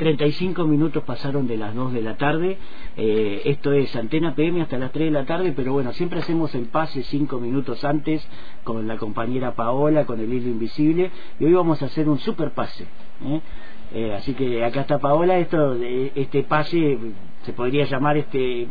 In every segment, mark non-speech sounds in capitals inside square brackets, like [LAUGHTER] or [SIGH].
35 minutos pasaron de las 2 de la tarde. Eh, esto es Antena PM hasta las 3 de la tarde, pero bueno, siempre hacemos el pase 5 minutos antes con la compañera Paola, con el hilo invisible, y hoy vamos a hacer un super pase. ¿eh? Eh, así que acá está Paola, esto, este pase se podría llamar este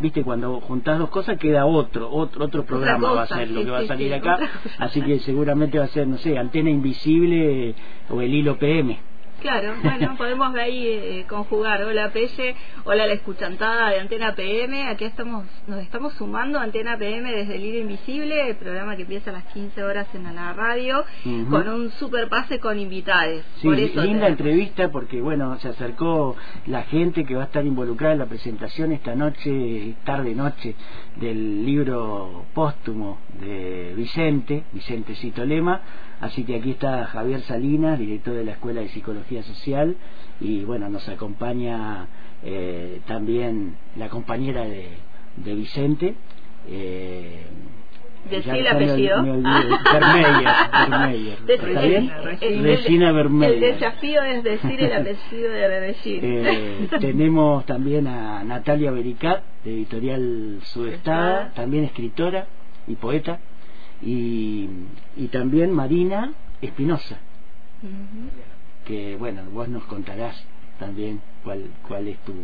viste cuando juntás dos cosas queda otro otro otro programa va a ser lo que va a salir acá así que seguramente va a ser no sé antena invisible o el hilo PM Claro, bueno, [LAUGHS] podemos ahí eh, conjugar. Hola Pelle, hola la escuchantada de Antena PM. Aquí estamos, nos estamos sumando a Antena PM desde el Hilo Invisible, el programa que empieza a las 15 horas en la radio, con un super pase con invitados. Sí, linda entrevista porque, bueno, se acercó la gente que va a estar involucrada en la presentación esta noche, tarde-noche, del libro póstumo de Vicente, Vicente Citolema Así que aquí está Javier Salinas, director de la Escuela de Psicología Social, y bueno, nos acompaña eh, también la compañera de, de Vicente. Eh, Decir el apellido. Vermeyer, [LAUGHS] ¿Está bien? Regina Vermeyer. El desafío es decir el apellido de Regina. Eh, tenemos también a Natalia Bericat, de Editorial Sudestada, también escritora y poeta y, y también Marina Espinosa, que bueno, vos nos contarás también cuál, cuál es tu,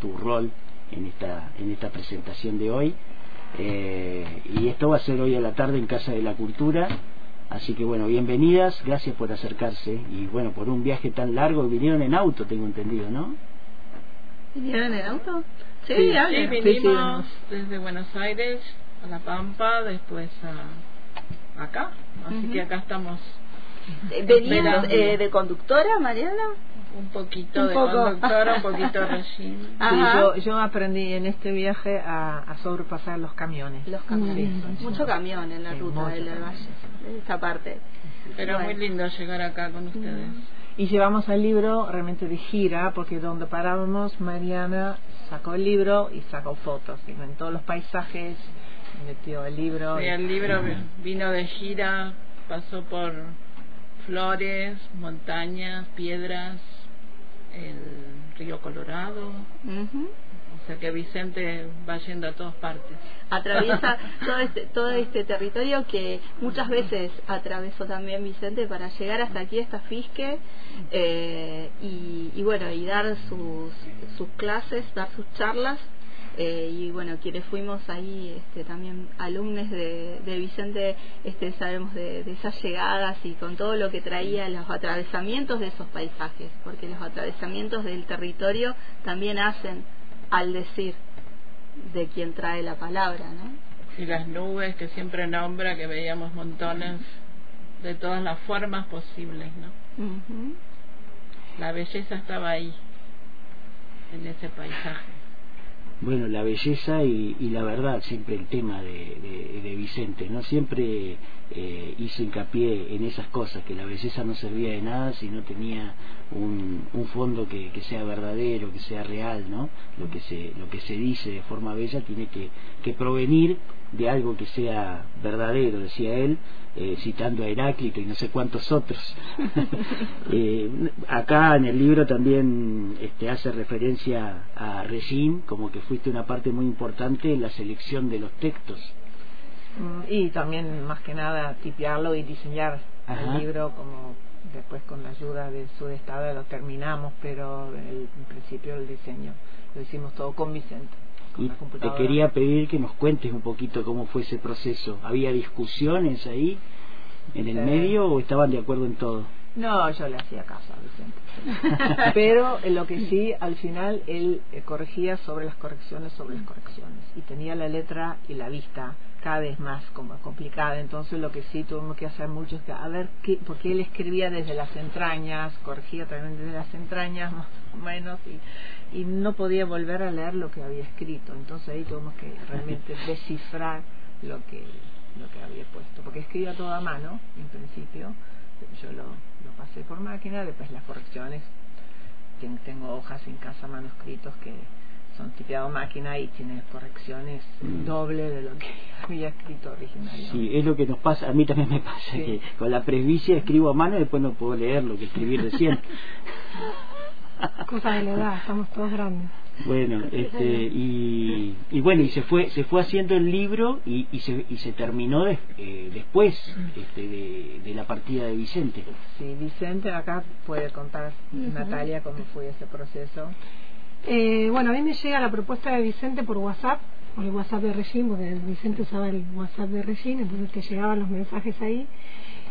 tu rol en esta, en esta presentación de hoy. Eh, y esto va a ser hoy a la tarde en Casa de la Cultura. Así que bueno, bienvenidas, gracias por acercarse y bueno, por un viaje tan largo, vinieron en auto, tengo entendido, ¿no? ¿Vinieron en auto? Sí, sí, vinimos desde Buenos Aires a La Pampa, después a acá, así que acá estamos. Eh, ¿Venías eh, de conductora, Mariana? Un poquito de conductora, un [LAUGHS] poquito de Sí, yo, yo aprendí en este viaje a, a sobrepasar los camiones. Los camiones. mucho camión en la ruta del Valle, esta parte. Pero muy lindo llegar acá con ustedes. Y llevamos el libro realmente de gira, porque donde parábamos, Mariana sacó el libro y sacó fotos. en todos los paisajes metió el libro. Sí, el libro vino de gira, pasó por flores, montañas, piedras, el río Colorado. O sea que Vicente va yendo a todas partes. Atraviesa [LAUGHS] todo este, todo este territorio que muchas veces atravesó también Vicente para llegar hasta aquí, hasta Fisque, eh, y, y, bueno, y dar sus, sus clases, dar sus charlas eh, y bueno, quienes fuimos ahí este, también alumnos de, Vicente, este, sabemos de, esas llegadas y con todo lo que traía los atravesamientos de esos paisajes, porque los atravesamientos del territorio también hacen al decir de quien trae la palabra, ¿no? Y las nubes que siempre nombra, que veíamos montones de todas las formas posibles, ¿no? La belleza estaba ahí, en ese paisaje bueno, la belleza y, la verdad, siempre el tema de, de, Vicente, ¿no? Siempre eh, hizo hincapié en esas cosas, que la belleza no servía de nada si no tenía un, un fondo que, que, sea verdadero, que sea real, ¿no? Lo que se, lo que se dice de forma bella tiene que, que provenir de algo que sea verdadero, decía él, eh, citando a Heráclito y no sé cuántos otros. [LAUGHS] eh, acá en el libro también este, hace referencia a Regín, como que fuiste una parte muy importante en la selección de los textos. Mm, y también, más que nada, tipearlo y diseñar el libro como después con la ayuda de su estado lo terminamos, pero el, en principio el diseño lo hicimos todo con Vicente. Y te quería pedir que nos cuentes un poquito cómo fue ese proceso. ¿Había discusiones ahí en el medio o estaban de acuerdo en todo? No, yo le hacía caso a Vicente. [LAUGHS] Pero en lo que sí, al final él eh, corregía sobre las correcciones, sobre las correcciones. Y tenía la letra y la vista cada vez más como complicada. Entonces lo que sí tuvimos que hacer mucho es que, a ver, qué, porque él escribía desde las entrañas, corregía también desde las entrañas [LAUGHS] más o menos, y, y no podía volver a leer lo que había escrito. Entonces ahí tuvimos que realmente [LAUGHS] descifrar lo que, lo que había puesto. Porque escribía todo a mano, en principio. Yo lo, lo pasé por máquina, después las correcciones. Tengo hojas en casa manuscritos que son tipeado máquina y tiene correcciones mm. doble de lo que [LAUGHS] había escrito originalmente. Sí, es lo que nos pasa, a mí también me pasa, que con la presbicia escribo a mano y después no puedo leer lo que escribí recién. [LAUGHS] [LAUGHS] cosa de la edad, estamos todos grandes. Bueno, este, y, y, bueno, y se fue se fue haciendo el libro y, y, se, y se terminó eh, después este, de, de, la partida de Vicente. Sí, Vicente acá puede contar, Natalia, cómo fue ese proceso. Eh, bueno, a mí me llega la propuesta de Vicente por WhatsApp, por el WhatsApp de Regine, porque Vicente usaba el WhatsApp de Regine, entonces te llegaban los mensajes ahí,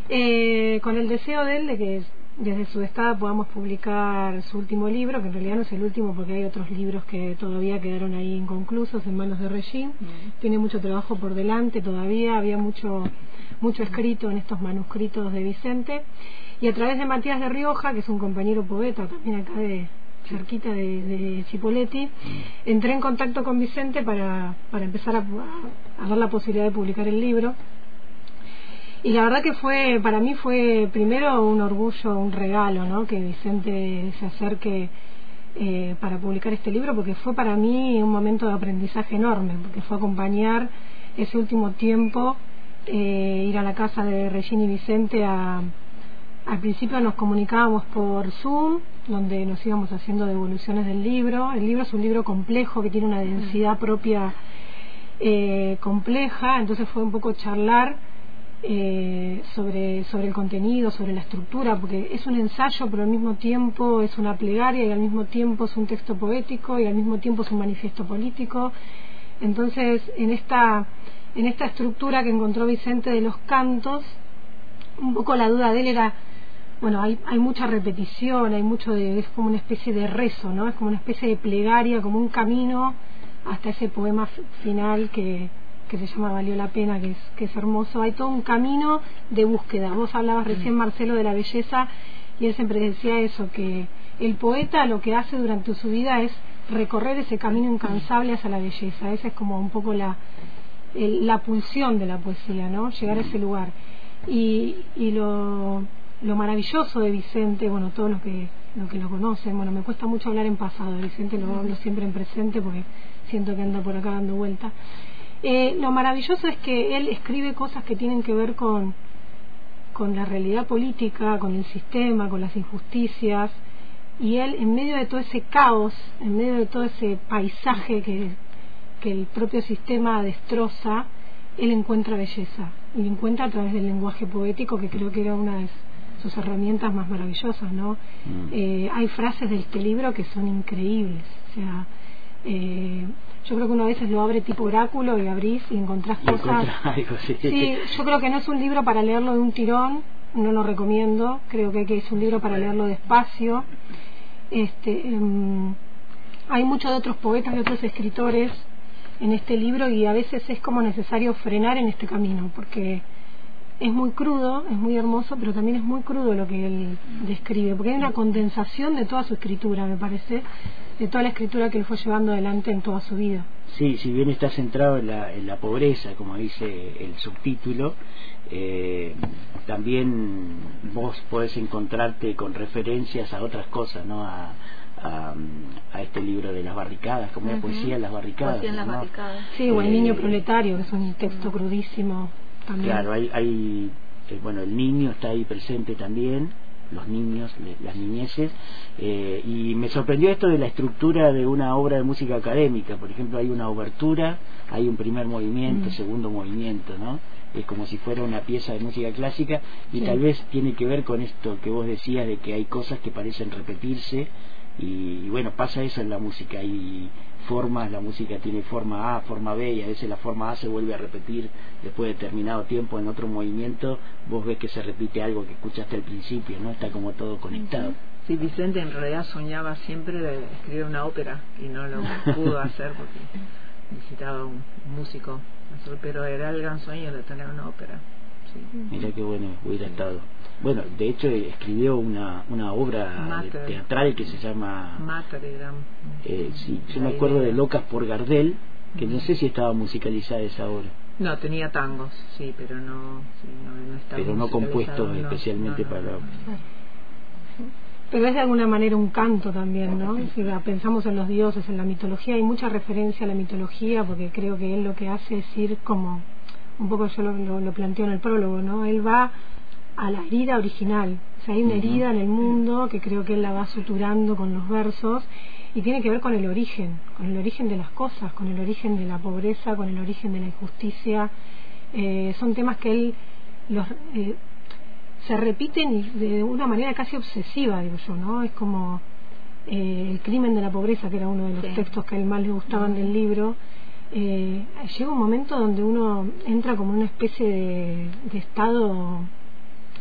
eh, con el deseo de él de que desde su estado podamos publicar su último libro, que en realidad no es el último porque hay otros libros que todavía quedaron ahí inconclusos en manos de Regine. Mm. Tiene mucho trabajo por delante todavía, había mucho, mucho escrito en estos manuscritos de Vicente. Y a través de Matías de Rioja, que es un compañero poeta también acá de cerquita de, de Chipoletti, entré en contacto con Vicente para, para empezar a, a dar la posibilidad de publicar el libro y la verdad que fue, para mí fue primero un orgullo, un regalo, ¿no? Que Vicente se acerque eh, para publicar este libro, porque fue para mí un momento de aprendizaje enorme, porque fue acompañar ese último tiempo, eh, ir a la casa de Regina y Vicente a, al principio nos comunicábamos por Zoom, donde nos íbamos haciendo devoluciones del libro. El libro es un libro complejo que tiene una densidad propia eh, compleja, entonces fue un poco charlar eh, sobre, sobre el contenido, sobre la estructura, porque es un ensayo, pero al mismo tiempo es una plegaria y al mismo tiempo es un texto poético y al mismo tiempo es un manifiesto político. Entonces, en esta, en esta estructura que encontró Vicente de los cantos, un poco la duda de él era, bueno, hay, hay mucha repetición, hay mucho de, es como una especie de rezo, ¿no? Es como una especie de plegaria, como un camino hasta ese poema final que, que se llama Valió la pena, que es, que es hermoso. Hay todo un camino de búsqueda. Vos hablabas recién, Marcelo, de la belleza, y él siempre decía eso, que el poeta lo que hace durante su vida es recorrer ese camino incansable hacia la belleza. Esa es como un poco la, la pulsión de la poesía, ¿no? Llegar a ese lugar. Y, y lo, lo maravilloso de Vicente, bueno, todos los que, los que lo conocen, bueno, me cuesta mucho hablar en pasado, Vicente lo hablo siempre en presente porque siento que anda por acá dando vuelta. Eh, lo maravilloso es que él escribe cosas que tienen que ver con, con la realidad política, con el sistema, con las injusticias, y él en medio de todo ese caos, en medio de todo ese paisaje que, que el propio sistema destroza, él encuentra belleza, y lo encuentra a través del lenguaje poético, que creo que era una de sus herramientas más maravillosas, ¿no? Mm. Eh, hay frases de este libro que son increíbles, o sea, eh, yo creo que uno a veces lo abre tipo oráculo y abrís y encontrás cosas. [LAUGHS] sí. yo creo que no es un libro para leerlo de un tirón, no lo recomiendo. Creo que, es un libro para leerlo despacio. Este, em, hay muchos de otros poetas y otros escritores en este libro y a veces es como necesario frenar en este camino porque es muy crudo, es muy hermoso, pero también es muy crudo lo que él describe, porque hay una condensación de toda su escritura, me parece, de toda la escritura que él fue llevando adelante en toda su vida. Sí, si bien está centrado en la, en la pobreza, como dice el subtítulo, eh, también vos podés encontrarte con referencias a otras cosas, ¿no? A, a, este libro de las barricadas, como la poesía en las barricadas. Sí, o El Niño eh, Proletario, que es un texto crudísimo Claro, hay, hay eh, bueno, el niño está ahí presente también, los niños, las niñeces, eh, y me sorprendió esto de la estructura de una obra de música académica. Por ejemplo, hay una obertura, hay un primer movimiento, mm. segundo movimiento, ¿no? Es como si fuera una pieza de música clásica y tal vez tiene que ver con esto que vos decías de que hay cosas que parecen repetirse y, bueno, pasa eso en la música, hay formas, la música tiene forma A, forma B y a veces la forma A se vuelve a repetir después de determinado tiempo en otro movimiento, vos ves que se repite algo que escuchaste al principio, ¿no? Está como todo conectado. Sí, Vicente en realidad soñaba siempre de escribir una ópera y no lo [LAUGHS] pudo hacer porque necesitaba un músico, pero era el gran sueño de tener una ópera. Mira qué bueno hubiera estado. Bueno, de hecho escribió una, una obra teatral que se llama... Eh, sí, yo me acuerdo de Locas por Gardel, que no sé si estaba musicalizada esa obra. No, tenía tangos, sí, pero no, no, estaba Pero no compuestos especialmente para... Pero es de alguna manera un canto también, ¿no? Si pensamos en los dioses, en la mitología, hay mucha referencia a la mitología, porque creo que él lo que hace es ir como, un poco yo lo, lo, lo planteo en el prólogo, ¿no? Él va a la herida original. O sea, hay una herida en el mundo que creo que él la va suturando con los versos y tiene que ver con el origen, con el origen de las cosas, con el origen de la pobreza, con el origen de la injusticia. Eh, son temas que él los, eh, se repiten de una manera casi obsesiva, digo yo, ¿no? Es como eh, el crimen de la pobreza, que era uno de los textos que a él más le gustaban del libro. Llega un momento donde uno entra como una especie de, de estado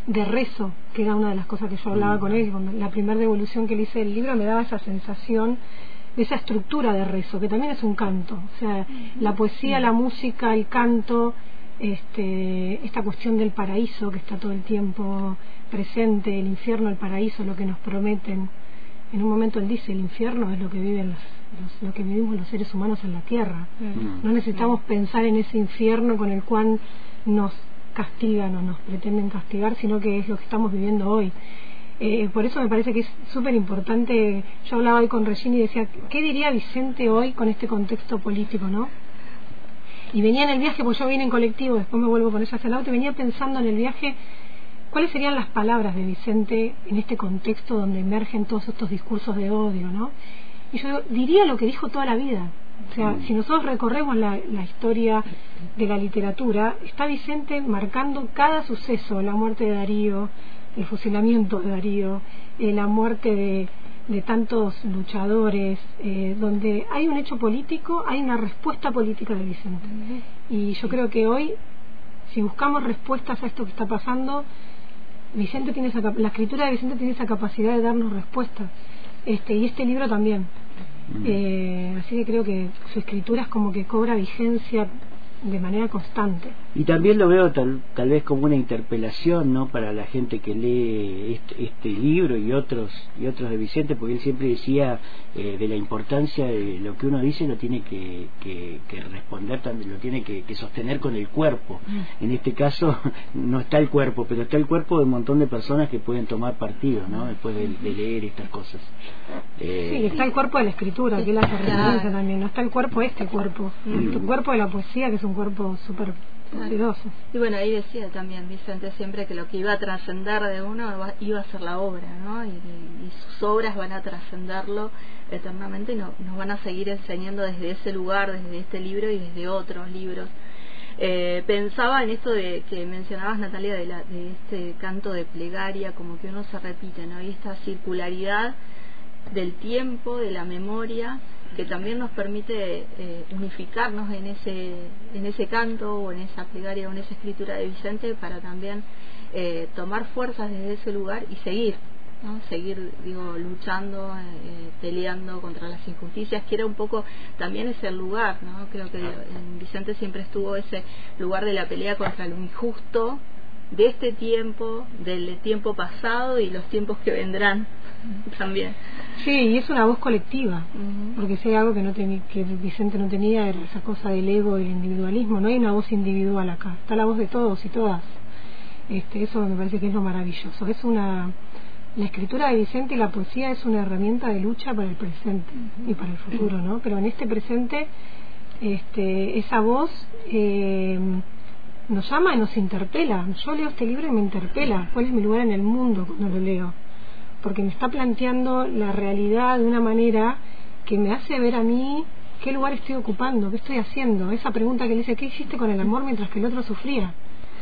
de rezo, que era una de las cosas que yo hablaba con él, con la primera devolución que le hice del libro me daba esa sensación de esa estructura de rezo, que también es un canto, o sea, la poesía, la música, el canto, este, esta cuestión del paraíso que está todo el tiempo presente, el infierno, el paraíso, lo que nos prometen. En un momento él dice, el infierno es lo que viven los, lo que vivimos los seres humanos en la tierra. No necesitamos pensar en ese infierno con el cual nos castigan o nos pretenden castigar, sino que es lo que estamos viviendo hoy. Eh, por eso me parece que es súper importante. Yo hablaba hoy con Regina y decía, ¿qué diría Vicente hoy con este contexto político, no? Y venía en el viaje, pues yo vine en colectivo, después me vuelvo con ella hacia el auto, y venía pensando en el viaje cuáles serían las palabras de Vicente en este contexto donde emergen todos estos discursos de odio, ¿no? Y yo diría lo que dijo toda la vida, o sea, si nosotros recorremos la, historia de la literatura, está Vicente marcando cada suceso, la muerte de Darío, el fusilamiento de Darío, eh, la muerte de, de tantos luchadores, eh, donde hay un hecho político, hay una respuesta política de Vicente. Y yo creo que hoy, si buscamos respuestas a esto que está pasando, Vicente tiene esa, la escritura de Vicente tiene esa capacidad de darnos respuestas. Este, y este libro también. Eh, así que creo que su escritura es como que cobra vigencia de manera constante. Y también lo veo tal, tal vez como una interpelación no para la gente que lee este, este libro y otros y otros de Vicente, porque él siempre decía eh, de la importancia de lo que uno dice lo tiene que, que, responder, también lo tiene que, sostener con el cuerpo. Mm. En este caso [LAUGHS] no está el cuerpo, pero está el cuerpo de un montón de personas que pueden tomar partido ¿no? después de, leer estas cosas. Eh, sí, está el cuerpo de la escritura, que hace referencia también, no está el cuerpo este cuerpo, el cuerpo de la poesía, que es un cuerpo súper poderoso. Y bueno, ahí decía también Vicente siempre que lo que iba a trascender de uno iba a ser la obra, ¿no? Y, sus obras van a trascenderlo eternamente y no, nos van a seguir enseñando desde ese lugar, desde este libro y desde otros libros. Eh, pensaba en esto de que mencionabas Natalia de, la, de este canto de plegaria como que uno se repite no y esta circularidad del tiempo de la memoria que también nos permite eh, unificarnos en ese, en ese canto o en esa plegaria o en esa escritura de Vicente para también eh, tomar fuerzas desde ese lugar y seguir, ¿no? seguir digo, luchando, eh, peleando contra las injusticias, que era un poco también ese lugar, ¿no? creo que en Vicente siempre estuvo ese lugar de la pelea contra lo injusto de este tiempo, del tiempo pasado y los tiempos que vendrán [LAUGHS] también. Sí, y es una voz colectiva, porque si hay algo que, no que Vicente no tenía era esa cosa del ego y el individualismo, no hay una voz individual acá, está la voz de todos y todas. Este, eso me parece que es lo maravilloso. Es una la escritura de Vicente y la poesía es una herramienta de lucha para el presente y para el futuro, ¿no? Pero en este presente, este, esa voz eh, nos llama y nos interpela. Yo leo este libro y me interpela. ¿Cuál es mi lugar en el mundo cuando lo leo? porque me está planteando la realidad de una manera que me hace ver a mí qué lugar estoy ocupando, qué estoy haciendo. Esa pregunta que le dice, ¿qué hiciste con el amor mientras que el otro sufría?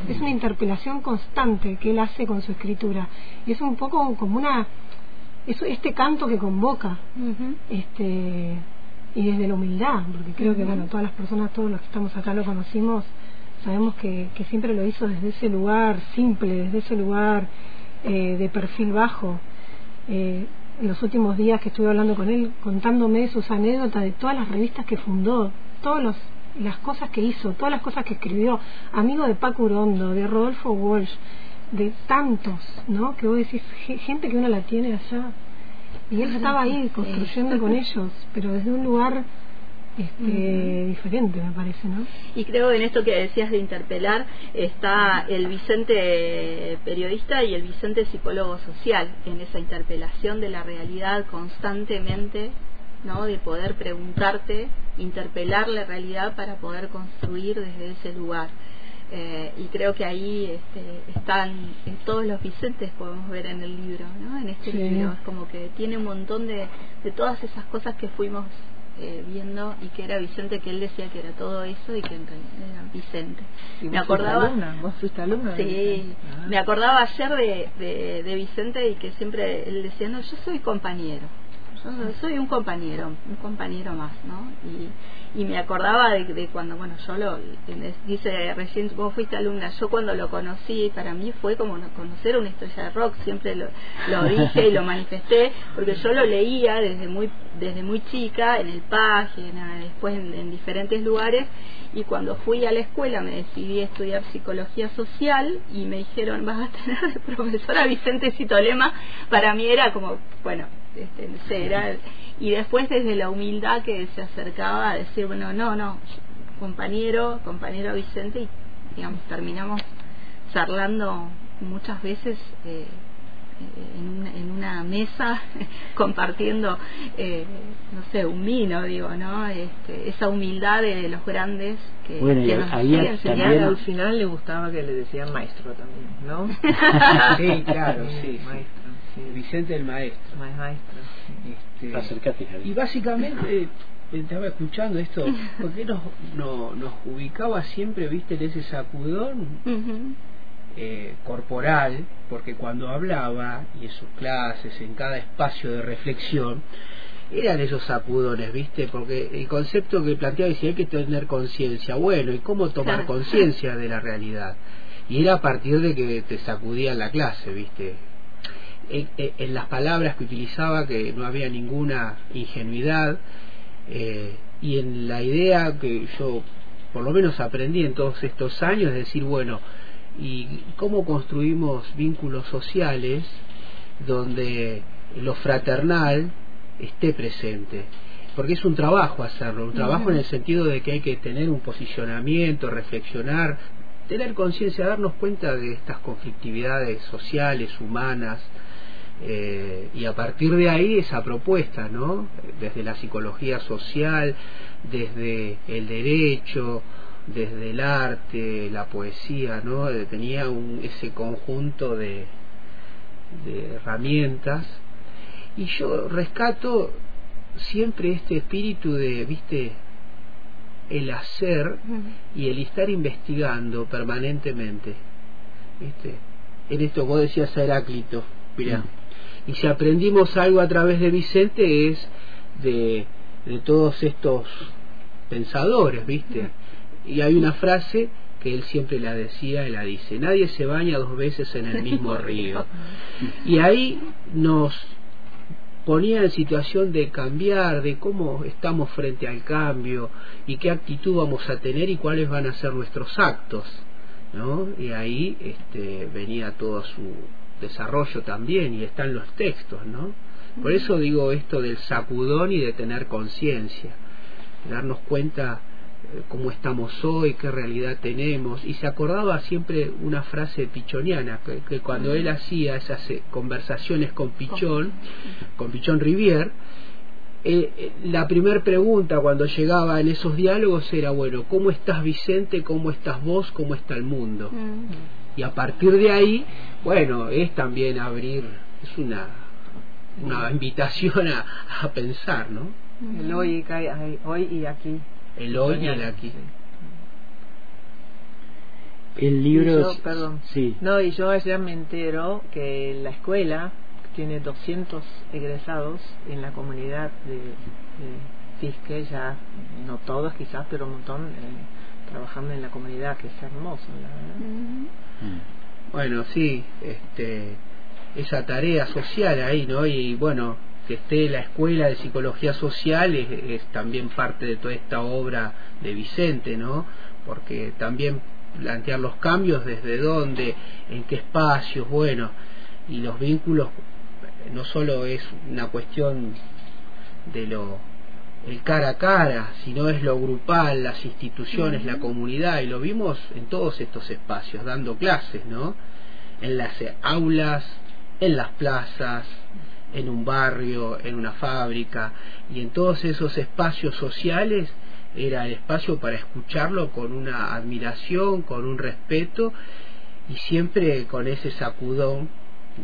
Es una interpelación constante que él hace con su escritura. Y es un poco como una... Es este canto que convoca. este Y desde la humildad, porque creo que, bueno, todas las personas, todos los que estamos acá lo conocimos, sabemos que, que siempre lo hizo desde ese lugar simple, desde ese lugar eh, de perfil bajo eh, en los últimos días que estuve hablando con él, contándome sus anécdotas de todas las revistas que fundó, todas las cosas que hizo, todas las cosas que escribió, amigo de Paco Urondo, de Rodolfo Walsh, de tantos, ¿no? Que vos decís, gente que uno la tiene allá. Y él estaba ahí construyendo [LAUGHS] con ellos, pero desde un lugar este, diferente, me parece, ¿no? Y creo que en esto que decías de interpelar está el Vicente periodista y el Vicente psicólogo social, en esa interpelación de la realidad constantemente, ¿no? De poder preguntarte, interpelar la realidad para poder construir desde ese lugar. Eh, y creo que ahí este, están en todos los Vicentes podemos ver en el libro, ¿no? En este libro es como que tiene un montón de, de todas esas cosas que fuimos eh, viendo y que era Vicente que él decía que era todo eso y que en realidad era Vicente. me acordaba alumna? ¿Vos fuiste alumna? Sí, ah. me acordaba ayer de, de, de Vicente y que siempre él decía, no, yo soy compañero yo soy un compañero, un compañero más, ¿no? Y, y me acordaba de, cuando, bueno, yo lo, dice recién, vos fuiste alumna, yo cuando lo conocí, para mí fue como conocer una estrella de rock, siempre lo, lo [LAUGHS] dije y lo manifesté, porque yo lo leía desde muy, desde muy chica, en el página, después en, diferentes lugares, y cuando fui a la escuela me decidí a estudiar psicología social y me dijeron, vas a tener de [LAUGHS] profesora Vicente Citolema, para mí era como, bueno, este, y después desde la humildad que se acercaba a decir, bueno, no, no, compañero, compañero Vicente, y digamos, terminamos charlando muchas veces eh, en, una, en una mesa [LAUGHS] compartiendo, eh, no sé, un vino, digo, ¿no? Este, esa humildad de, los grandes que, bueno, que nos también al final le gustaba que le decían maestro también, ¿no? [LAUGHS] sí, claro, sí. Maestro. Vicente el maestro. Maestro. Este, y básicamente estaba escuchando esto, [LAUGHS] porque nos, no, nos ubicaba siempre, viste, en ese sacudón eh, corporal, porque cuando hablaba, y en sus clases, en cada espacio de reflexión, eran esos sacudones, ¿viste? Porque el concepto que planteaba decía hay que tener conciencia. Bueno, ¿y cómo tomar conciencia de la realidad? Y era a partir de que te sacudían la clase, ¿viste? En, las palabras que utilizaba que no había ninguna ingenuidad eh, y en la idea que yo por lo menos aprendí en todos estos años, es decir, bueno, ¿y cómo construimos vínculos sociales donde lo fraternal esté presente? Porque es un trabajo hacerlo, un trabajo en el sentido de que hay que tener un posicionamiento, reflexionar, tener conciencia, darnos cuenta de estas conflictividades sociales, humanas, eh, y a partir de ahí esa propuesta, ¿no? Desde la psicología social, desde el derecho, desde el arte, la poesía, ¿no? Eh, tenía un, ese conjunto de, de herramientas y yo rescato siempre este espíritu de, viste, el hacer y el estar investigando permanentemente, viste. En esto vos decías a Heráclito, mira, y si aprendimos algo a través de Vicente es de, de todos estos pensadores, ¿viste? Y hay una frase que él siempre la decía y la dice, nadie se baña dos veces en el mismo río. Y ahí nos ponía en situación de cambiar, de cómo estamos frente al cambio y qué actitud vamos a tener y cuáles van a ser nuestros actos, ¿no? Y ahí este, venía toda su, desarrollo también y están los textos, ¿no? Por eso digo esto del sacudón y de tener conciencia, darnos cuenta eh, cómo estamos hoy, qué realidad tenemos. Y se acordaba siempre una frase pichoniana, que, cuando él hacía esas eh, conversaciones con Pichón, con Pichón Rivier, eh, la primera pregunta cuando llegaba en esos diálogos era, bueno, ¿cómo estás Vicente? ¿Cómo estás vos? ¿Cómo está el mundo? Y a partir de ahí, bueno, es también abrir, es una, una invitación a, a pensar, ¿no? El hoy, hoy y aquí. El hoy y el aquí. El libro... perdón. Sí. No, y yo ayer me entero que la escuela tiene 200 egresados en la comunidad de, de Fisque, ya no todos quizás, pero un montón eh, trabajando en la comunidad, que es hermoso, la verdad. Mm. Bueno, sí, este, esa tarea social ahí, ¿no? Y bueno, que esté la escuela de psicología social es, también parte de toda esta obra de Vicente, ¿no? Porque también plantear los cambios desde dónde, en qué espacios, bueno, y los vínculos no solo es una cuestión de lo el cara a cara, sino es lo grupal, las instituciones, la comunidad, y lo vimos en todos estos espacios, dando clases, ¿no? En las aulas, en las plazas, en un barrio, en una fábrica, y en todos esos espacios sociales era el espacio para escucharlo con una admiración, con un respeto y siempre con ese sacudón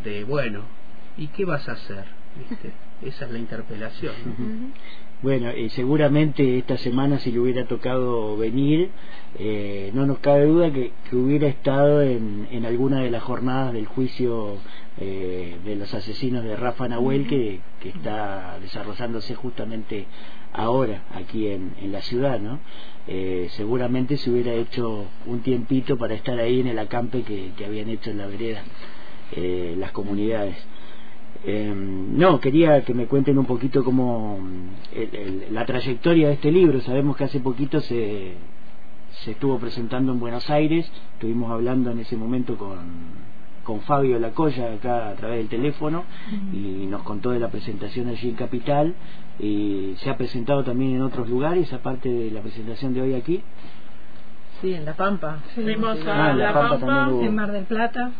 de, bueno, ¿y qué vas a hacer? ¿Viste? [LAUGHS] Esa es la interpelación. Bueno, eh, seguramente esta semana si le hubiera tocado venir, eh, no nos cabe duda que, hubiera estado en, en, alguna de las jornadas del juicio eh, de los asesinos de Rafa Nahuel que, que, está desarrollándose justamente ahora aquí en, en la ciudad, ¿no? seguramente se hubiera hecho un tiempito para estar ahí en el acampe que, que habían hecho en la vereda las comunidades. Eh, no, quería que me cuenten un poquito cómo la trayectoria de este libro. Sabemos que hace poquito se, se estuvo presentando en Buenos Aires, estuvimos hablando en ese momento con, con Fabio Lacoya acá a través del teléfono y nos contó de la presentación allí en Capital y se ha presentado también en otros lugares aparte de la presentación de hoy aquí. Sí, en La Pampa. Fuimos a ah, La, Pampa, en Mar del Plata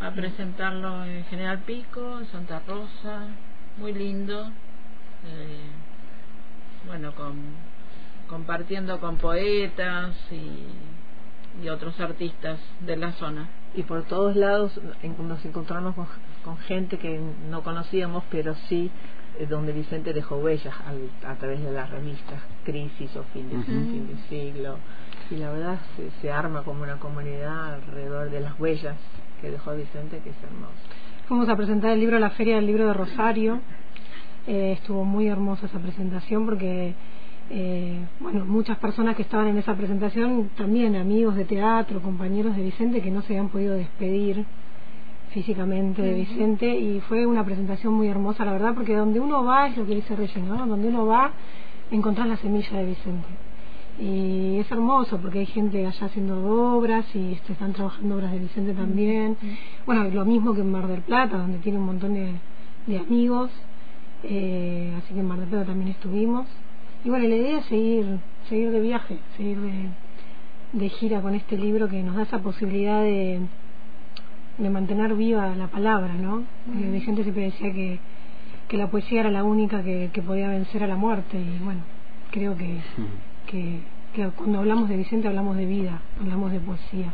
a presentarlo en General Pico, en Santa Rosa, muy lindo. Eh, bueno, con, compartiendo con poetas y, y, otros artistas de la zona. Y por todos lados nos encontramos con, gente que no conocíamos, pero sí eh, donde Vicente dejó huellas a través de las revistas Crisis o Fin de, fin de Siglo. Y la verdad se, se arma como una comunidad alrededor de las huellas que dejó Vicente, que es hermoso. Fuimos a presentar el libro a la Feria del Libro de Rosario. Eh, estuvo muy hermosa esa presentación porque, eh, bueno, muchas personas que estaban en esa presentación, también amigos de teatro, compañeros de Vicente, que no se habían podido despedir físicamente de Vicente y fue una presentación muy hermosa, la verdad, porque donde uno va, es lo que dice Reyes, ¿no? Donde uno va, encontrar la semilla de Vicente y es hermoso porque hay gente allá haciendo obras y este, están trabajando obras de Vicente también. Bueno, lo mismo que en Mar del Plata, donde tiene un montón de, amigos, eh, así que en Mar del Plata también estuvimos. Y bueno, la idea es seguir, seguir de viaje, seguir de, gira con este libro que nos da esa posibilidad de, de mantener viva la palabra, ¿no? Vicente siempre decía que, que la poesía era la única que, que podía vencer a la muerte y bueno, creo que que, cuando hablamos de Vicente hablamos de vida, hablamos de poesía.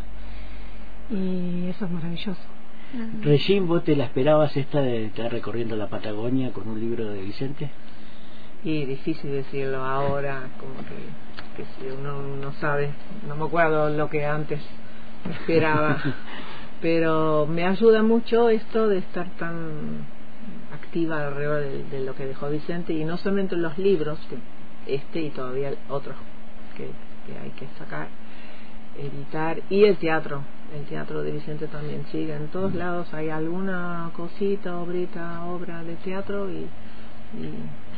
Y eso es maravilloso. Regín, ¿vos te la esperabas esta de estar recorriendo la Patagonia con un libro de Vicente? Y difícil decirlo ahora, como que, si uno no sabe, no me acuerdo lo que antes esperaba, [LAUGHS] pero me ayuda mucho esto de estar tan activa alrededor de, de, lo que dejó Vicente y no solamente los libros, que este y todavía otros que, hay que sacar, editar, y el teatro, el teatro de Vicente también sigue, en todos lados. Hay alguna cosita, obrita, obra de teatro y,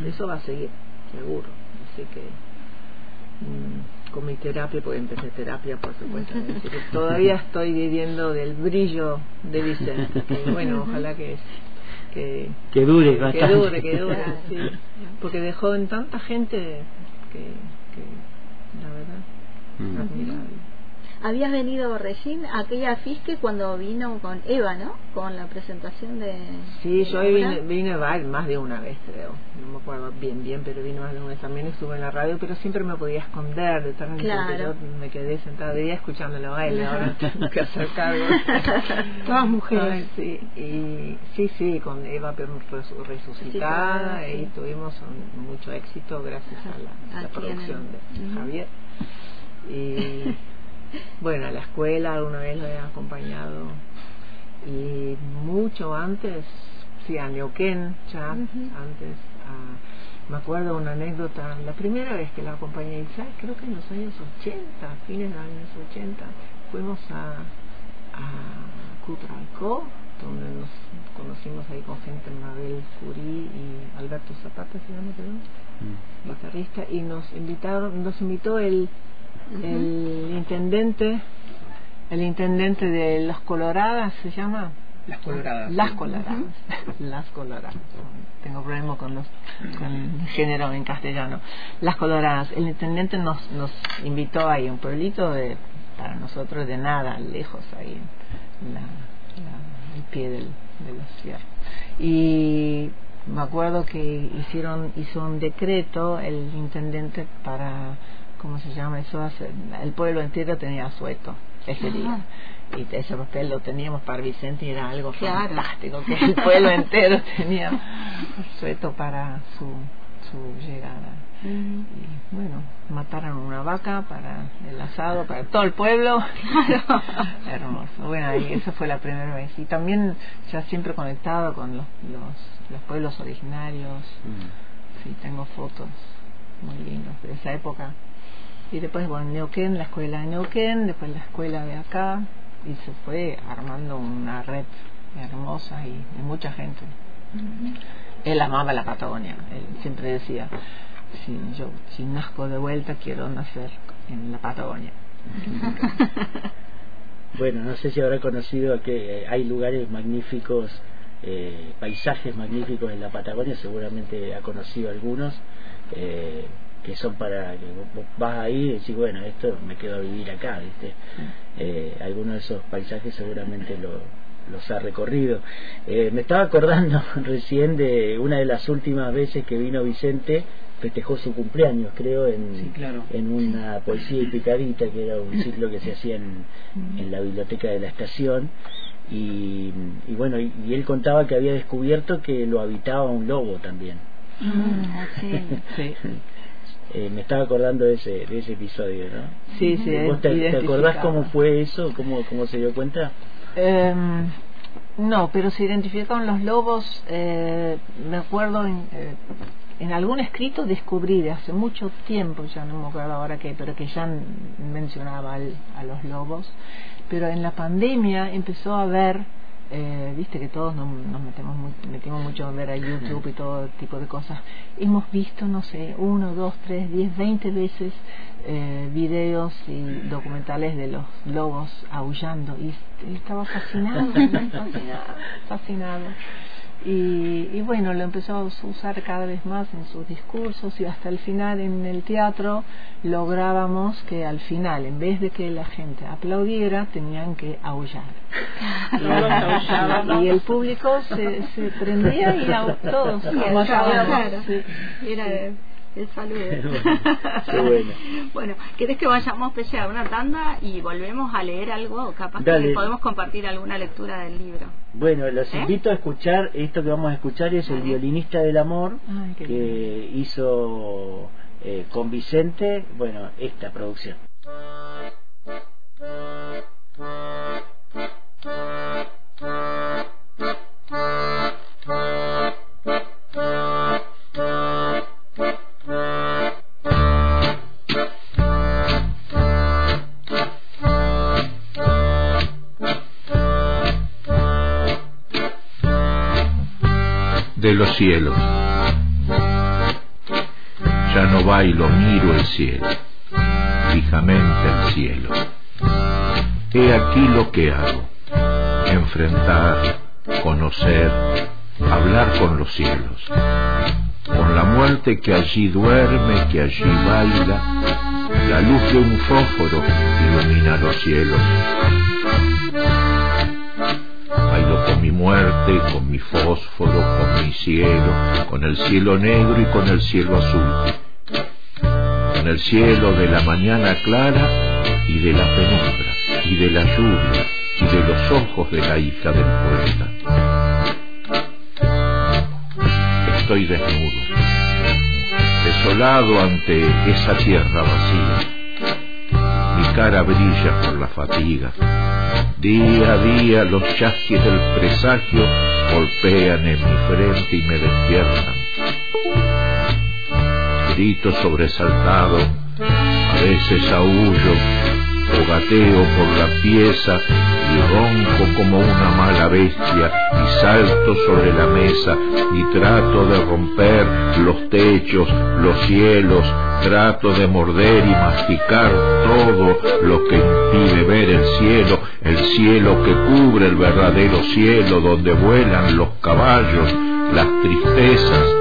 eso va a seguir, seguro, así que mm, con mi terapia, porque empecé terapia por supuesto, [LAUGHS] todavía estoy viviendo del brillo de Vicente, que bueno, [LAUGHS] ojalá que que, que dure que dure que dure [LAUGHS] sí. porque dejó en tanta gente que, que la verdad mm. admirable habías venido recién a aquella fisque cuando vino con Eva, ¿no? Con la presentación de... Sí, yo vine, vine más de una vez, creo. No me acuerdo bien, bien, pero vine más de una vez. También estuve en la radio, pero siempre me podía esconder de en claro. me quedé sentada de día escuchándolo a él. Ahora tengo que hacer [LAUGHS] cargo. Todas mujeres. sí, y, sí, sí, con Eva resucitada y tuvimos mucho éxito gracias a la, producción de Javier. Y bueno, a la escuela alguna vez lo he acompañado y mucho antes, sí, a Neuquén ya, antes, me acuerdo una anécdota, la primera vez que la acompañé, ¿sabes? creo que en los años 80, fines de los años 80, fuimos a, a Cutralcó, donde nos conocimos ahí con gente, Mabel Curí y Alberto Zapata, se llama, mm. guitarrista, y nos invitaron, nos invitó el el intendente, el intendente de Las Coloradas se llama. Las Coloradas. Las Coloradas. Las Coloradas. Tengo problemas con los con el género en castellano. Las Coloradas. El intendente nos nos invitó ahí a un pueblito de para nosotros de nada, lejos ahí, la, el pie del, de la Y me acuerdo que hicieron hizo un decreto el intendente para ¿cómo se llama eso? El pueblo entero tenía sueto ese día. Y ese papel lo teníamos para Vicente y era algo fantástico, que el pueblo entero [LAUGHS] tenía sueto para su, su llegada. Y bueno, mataron una vaca para el asado, para todo el pueblo. [LAUGHS] Hermoso. Bueno, y esa fue la primera vez. Y también ya siempre conectado con los, los, los pueblos originarios. Sí, tengo fotos muy lindas de esa época y después bueno Neuquén la escuela de Neuquén después la escuela de acá y se fue armando una red hermosa y de mucha gente. Él amaba la Patagonia él siempre decía si yo si nazco de vuelta quiero nacer en la Patagonia [LAUGHS] bueno no sé si habrá conocido que hay lugares magníficos eh, paisajes magníficos en la Patagonia seguramente ha conocido algunos eh, que son para que vos vas ahí y decís, bueno, esto me quedo a vivir acá, ¿viste? Eh, algunos de esos paisajes seguramente lo, los ha recorrido. Eh, me estaba acordando [LAUGHS] recién de una de las últimas veces que vino Vicente, festejó su cumpleaños, creo, en, en una poesía y picadita, que era un ciclo que se [LAUGHS] hacía en, en la biblioteca de la estación. Y, y bueno, y, él contaba que había descubierto que lo habitaba un lobo también. Ah, [LAUGHS] sí. Eh, me estaba acordando de ese, de ese episodio, ¿no? Sí, sí. ¿Vos te, acordás cómo fue eso? ¿Cómo, cómo se dio cuenta? Em, no, pero se identificaron los lobos, eh, me acuerdo en, eh, en algún escrito descubrí de hace mucho tiempo, ya no me acuerdo ahora qué, pero que ya mencionaba a los lobos, pero en la pandemia empezó a ver eh, viste que todos nos, metemos metimos mucho a ver a YouTube y todo tipo de cosas. Hemos visto, no sé, uno, dos, tres, diez, veinte veces eh, videos y documentales de los lobos aullando y estaba fascinado, [LAUGHS] fascinado, fascinado. Y, y, bueno, lo empezó a usar cada vez más en sus discursos y hasta el final en el teatro lográbamos que al final, en vez de que la gente aplaudiera, tenían que aullar. [LAUGHS] y, el público se, se prendía y [LAUGHS] todos sí, el saludo. [LAUGHS] bueno. bueno, ¿querés que vayamos a una tanda y volvemos a leer algo? Capaz que podemos compartir alguna lectura del libro. Bueno, los ¿Eh? invito a escuchar, esto que vamos a escuchar es El violinista del amor, que hizo eh, con Vicente, bueno, esta producción. De los cielos. Ya no bailo, miro el cielo, fijamente el cielo. He aquí lo que hago, enfrentar, conocer, hablar con los cielos, con la muerte que allí duerme, que allí baila, la luz de un fósforo ilumina los cielos muerte, con mi fósforo, con mi cielo, con el cielo negro y con el cielo azul, con el cielo de la mañana clara y de la penumbra, y de la lluvia, y de los ojos de la hija del poeta. Estoy desnudo, desolado ante esa tierra vacía. Mi cara brilla por la fatiga, Día a día los chasquis del presagio golpean en mi frente y me despiertan. Grito sobresaltado, a veces aullo, o gateo por la pieza y ronco como una mala bestia y salto sobre la mesa y trato de romper los techos, los cielos, trato de morder y masticar todo lo que impide ver el cielo, el cielo que cubre el verdadero cielo donde vuelan los caballos, las tristezas,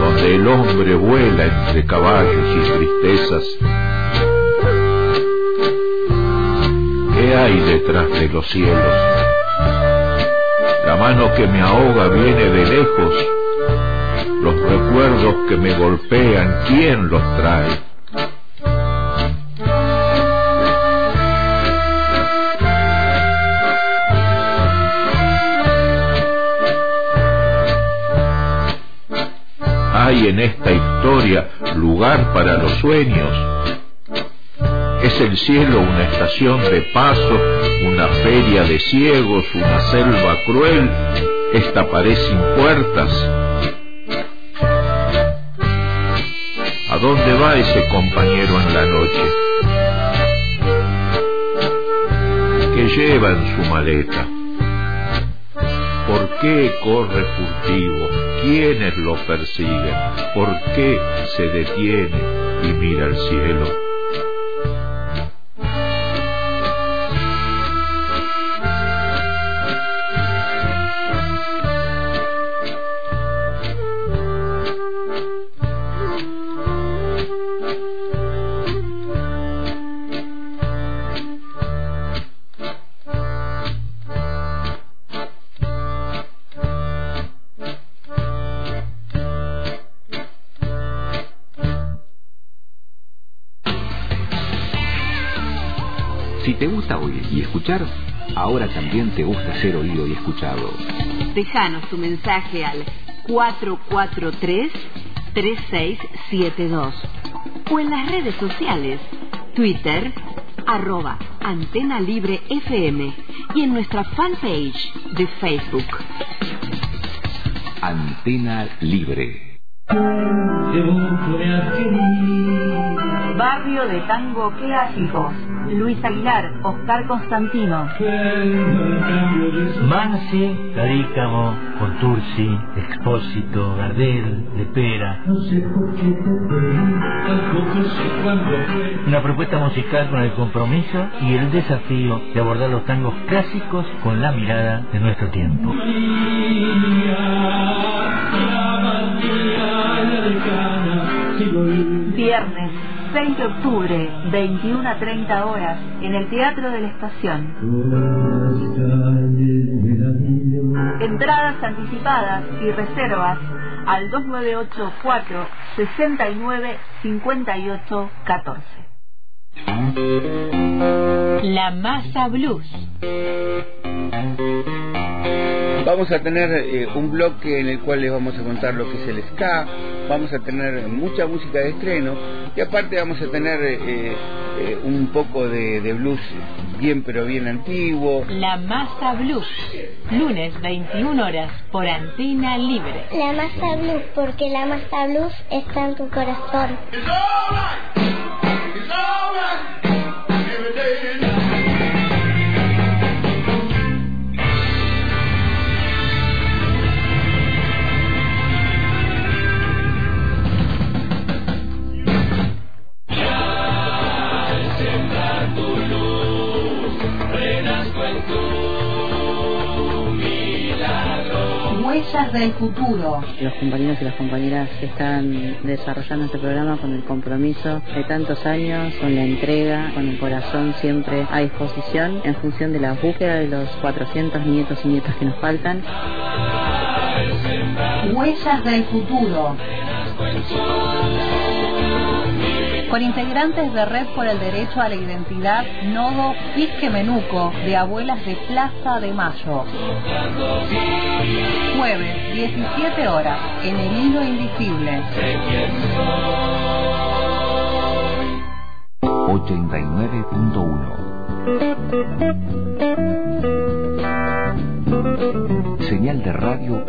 donde el hombre vuela entre caballos y tristezas. ¿Qué hay detrás de los cielos? La mano que me ahoga viene de lejos los recuerdos que me golpean, ¿quién los trae? Hay en esta historia lugar para los sueños. Es el cielo una estación de paso, una feria de ciegos, una selva cruel, esta pared sin puertas, ¿A dónde va ese compañero en la noche? ¿Qué lleva en su maleta? ¿Por qué corre furtivo? ¿Quiénes lo persiguen? ¿Por qué se detiene y mira al cielo? También te gusta ser oído y escuchado. Déjanos tu mensaje al 443-3672 o en las redes sociales, Twitter, arroba Antena Libre FM y en nuestra fanpage de Facebook. Antena Libre. Barrio de Tango Clásicos. Luis Aguilar, Oscar Constantino. Mansi, Cadícamo, Contursi, Expósito, Gardel, Lepera. Una propuesta musical con el compromiso y el desafío de abordar los tangos clásicos con la mirada de nuestro tiempo. Viernes 6 de octubre, 21 a 30 horas, en el Teatro de la Estación. Entradas anticipadas y reservas al 2984 69 58 14. La Masa Blues. Vamos a tener eh, un bloque en el cual les vamos a contar lo que es el ska, vamos a tener mucha música de estreno y aparte vamos a tener eh, eh, un poco de, de, blues bien pero bien antiguo. La Masa Blues, lunes 21 horas por Antena Libre. La Masa Blues, porque la Masa Blues está en tu corazón. Huellas del futuro. Los compañeros y las compañeras que están desarrollando este programa con el compromiso de tantos años, con la entrega, con el corazón siempre a disposición en función de la búsqueda de los 400 nietos y nietas que nos faltan. Huellas del futuro con integrantes de Red por el Derecho a la Identidad, Nodo Menuco, de Abuelas de Plaza de Mayo. Jueves, 17 horas, en el hilo invisible. 89.1 Señal de radio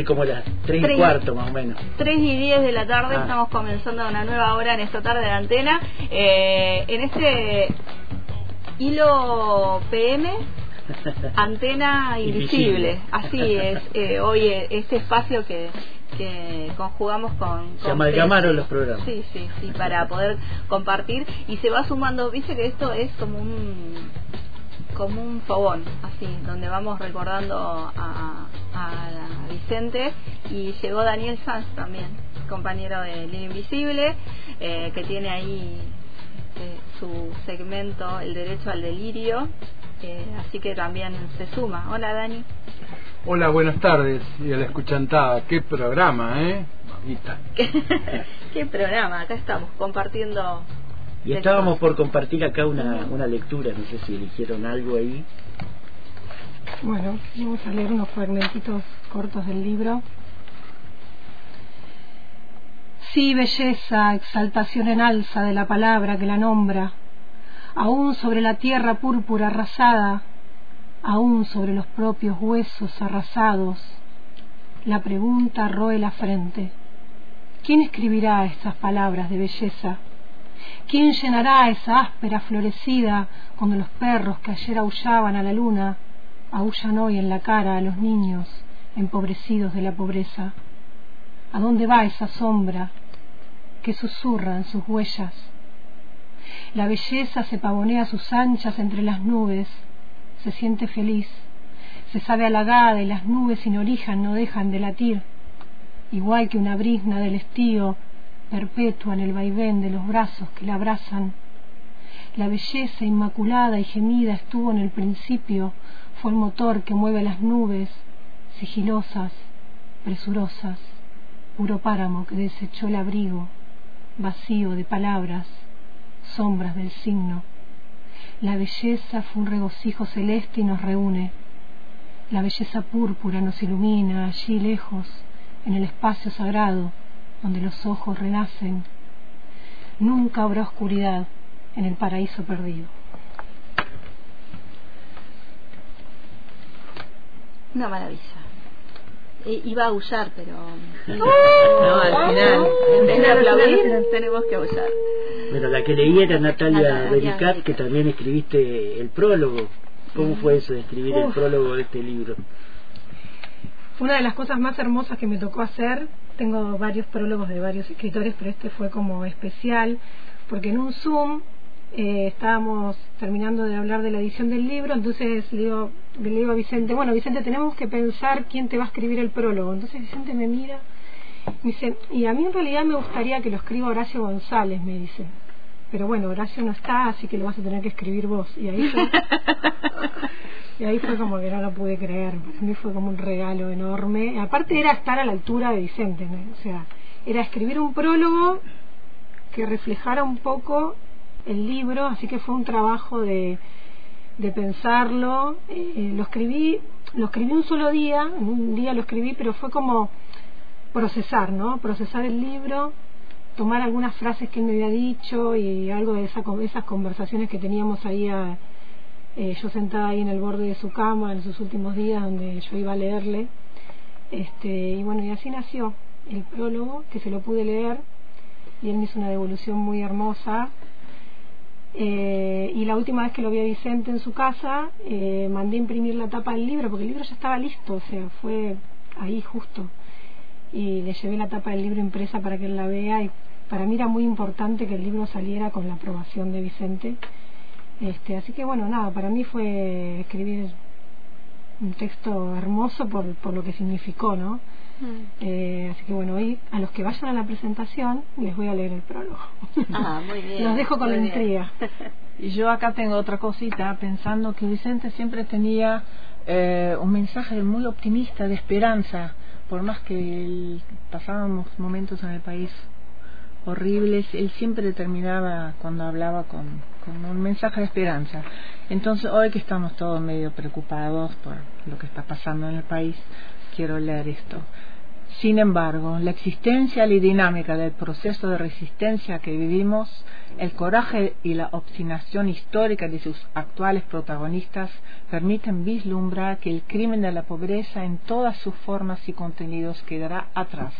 ser como las 3 y cuarto más o menos. 3 y 10 de la tarde ah. estamos comenzando una nueva hora en esta tarde de antena. Eh, en este hilo PM [LAUGHS] Antena Invisible, así es. [LAUGHS] Eh, hoy eh, este espacio que, que conjugamos con... se amalgamaron los programas. Sí, sí, sí, para poder compartir y se va sumando, dice que esto es como un como un fogón, así, donde vamos recordando a, a Y llegó Daniel Sanz también, compañero de Línea Invisible, eh, que tiene ahí eh, su segmento El Derecho al Delirio, eh, así que también se suma. Hola Dani. Hola, buenas tardes y a la escuchantada. Qué programa, ¿eh? Mamita. [LAUGHS] ¿Qué programa? Acá estamos compartiendo y estábamos por compartir acá una, una lectura, no sé si eligieron algo ahí. Bueno, vamos a leer unos fragmentitos cortos del libro. Sí, belleza, exaltación en alza de la palabra que la nombra, aún sobre la tierra púrpura arrasada, aún sobre los propios huesos arrasados, la pregunta roe la frente. ¿Quién escribirá estas palabras de belleza? ¿Quién llenará esa áspera florecida cuando los perros que ayer aullaban a la luna aullan hoy en la cara a los niños empobrecidos de la pobreza? ¿A dónde va esa sombra que susurra en sus huellas? La belleza se pavonea sus anchas entre las nubes, se siente feliz, se sabe halagada y las nubes sin origen no dejan de latir, igual que una brisna del estío perpetua en el vaivén de los brazos que la abrazan. La belleza inmaculada y gemida estuvo en el principio, fue el motor que mueve las nubes, sigilosas, presurosas, puro páramo que desechó el abrigo, vacío de palabras, sombras del signo. La belleza fue un regocijo celeste y nos reúne. La belleza púrpura nos ilumina allí lejos, en el espacio sagrado, donde los ojos renacen, nunca habrá oscuridad en el paraíso perdido. Una maravilla. iba a aullar, pero. no, al final. En aplaudir, tenemos que aullar. Bueno, la que leí era Natalia Bericat, que también escribiste el prólogo. ¿Cómo fue eso de escribir el prólogo de este libro? Una de las cosas más hermosas que me tocó hacer tengo varios prólogos de varios escritores, pero este fue como especial, porque en un Zoom eh, estábamos terminando de hablar de la edición del libro, entonces le digo, le digo a Vicente, bueno, Vicente, tenemos que pensar quién te va a escribir el prólogo. Entonces Vicente me mira, me dice, y a mí en realidad me gustaría que lo escriba Horacio González, me dice. Pero bueno, Horacio no está, así que lo vas a tener que escribir vos. Y ahí fue, [LAUGHS] y ahí fue como que no lo pude creer. Para mí fue como un regalo enorme. Aparte era estar a la altura de Vicente, o sea, era escribir un prólogo que reflejara un poco el libro, así que fue un trabajo de, de pensarlo. Eh, lo escribí, lo escribí un solo día, un día lo escribí, pero fue como procesar, ¿no? Procesar el libro, tomar algunas frases que él me había dicho y algo de esa, esas conversaciones que teníamos ahí, eh, yo sentada ahí en el borde de su cama en sus últimos días donde yo iba a leerle. Este, y bueno, y así nació el prólogo, que se lo pude leer, y él me hizo una devolución muy hermosa. Eh, y la última vez que lo vi a Vicente en su casa, eh, mandé imprimir la tapa del libro, porque el libro ya estaba listo, o sea, fue ahí justo. Y le llevé la tapa del libro impresa para que él la vea y para mí era muy importante que el libro saliera con la aprobación de Vicente. Este, así que bueno, nada, para mí fue escribir un texto hermoso por, por lo que significó, ¿no? Mm. Eh, así que bueno, hoy a los que vayan a la presentación les voy a leer el prólogo. Ah, muy [LAUGHS] bien. los dejo con la intriga. [LAUGHS] Y yo acá tengo otra cosita, pensando que Vicente siempre tenía eh, un mensaje muy optimista, de esperanza, por más que pasábamos momentos en el país horribles, él siempre terminaba cuando hablaba con, un mensaje de esperanza. Entonces, hoy que estamos todos medio preocupados por lo que está pasando en el país, quiero leer esto. Sin embargo, la existencia y dinámica del proceso de resistencia que vivimos, el coraje y la obstinación histórica de sus actuales protagonistas permiten vislumbrar que el crimen de la pobreza en todas sus formas y contenidos quedará atrás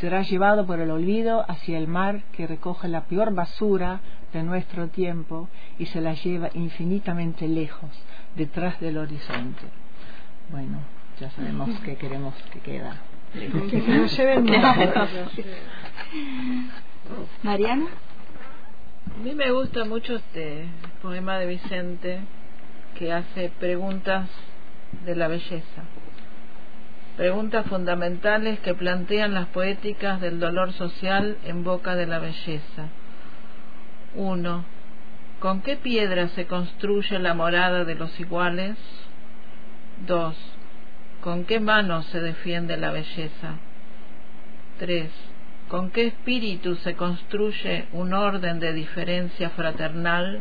será llevado por el olvido hacia el mar que recoge la peor basura de nuestro tiempo y se la lleva infinitamente lejos, detrás del horizonte. Bueno, ya sabemos que queremos que queda. Que se lo lleven Mariana. A mí me gusta mucho este poema de Vicente que hace preguntas de la belleza. Preguntas fundamentales que plantean las poéticas del dolor social en boca de la belleza. 1. ¿Con qué piedra se construye la morada de los iguales? 2. ¿Con qué mano se defiende la belleza? 3. ¿Con qué espíritu se construye un orden de diferencia fraternal?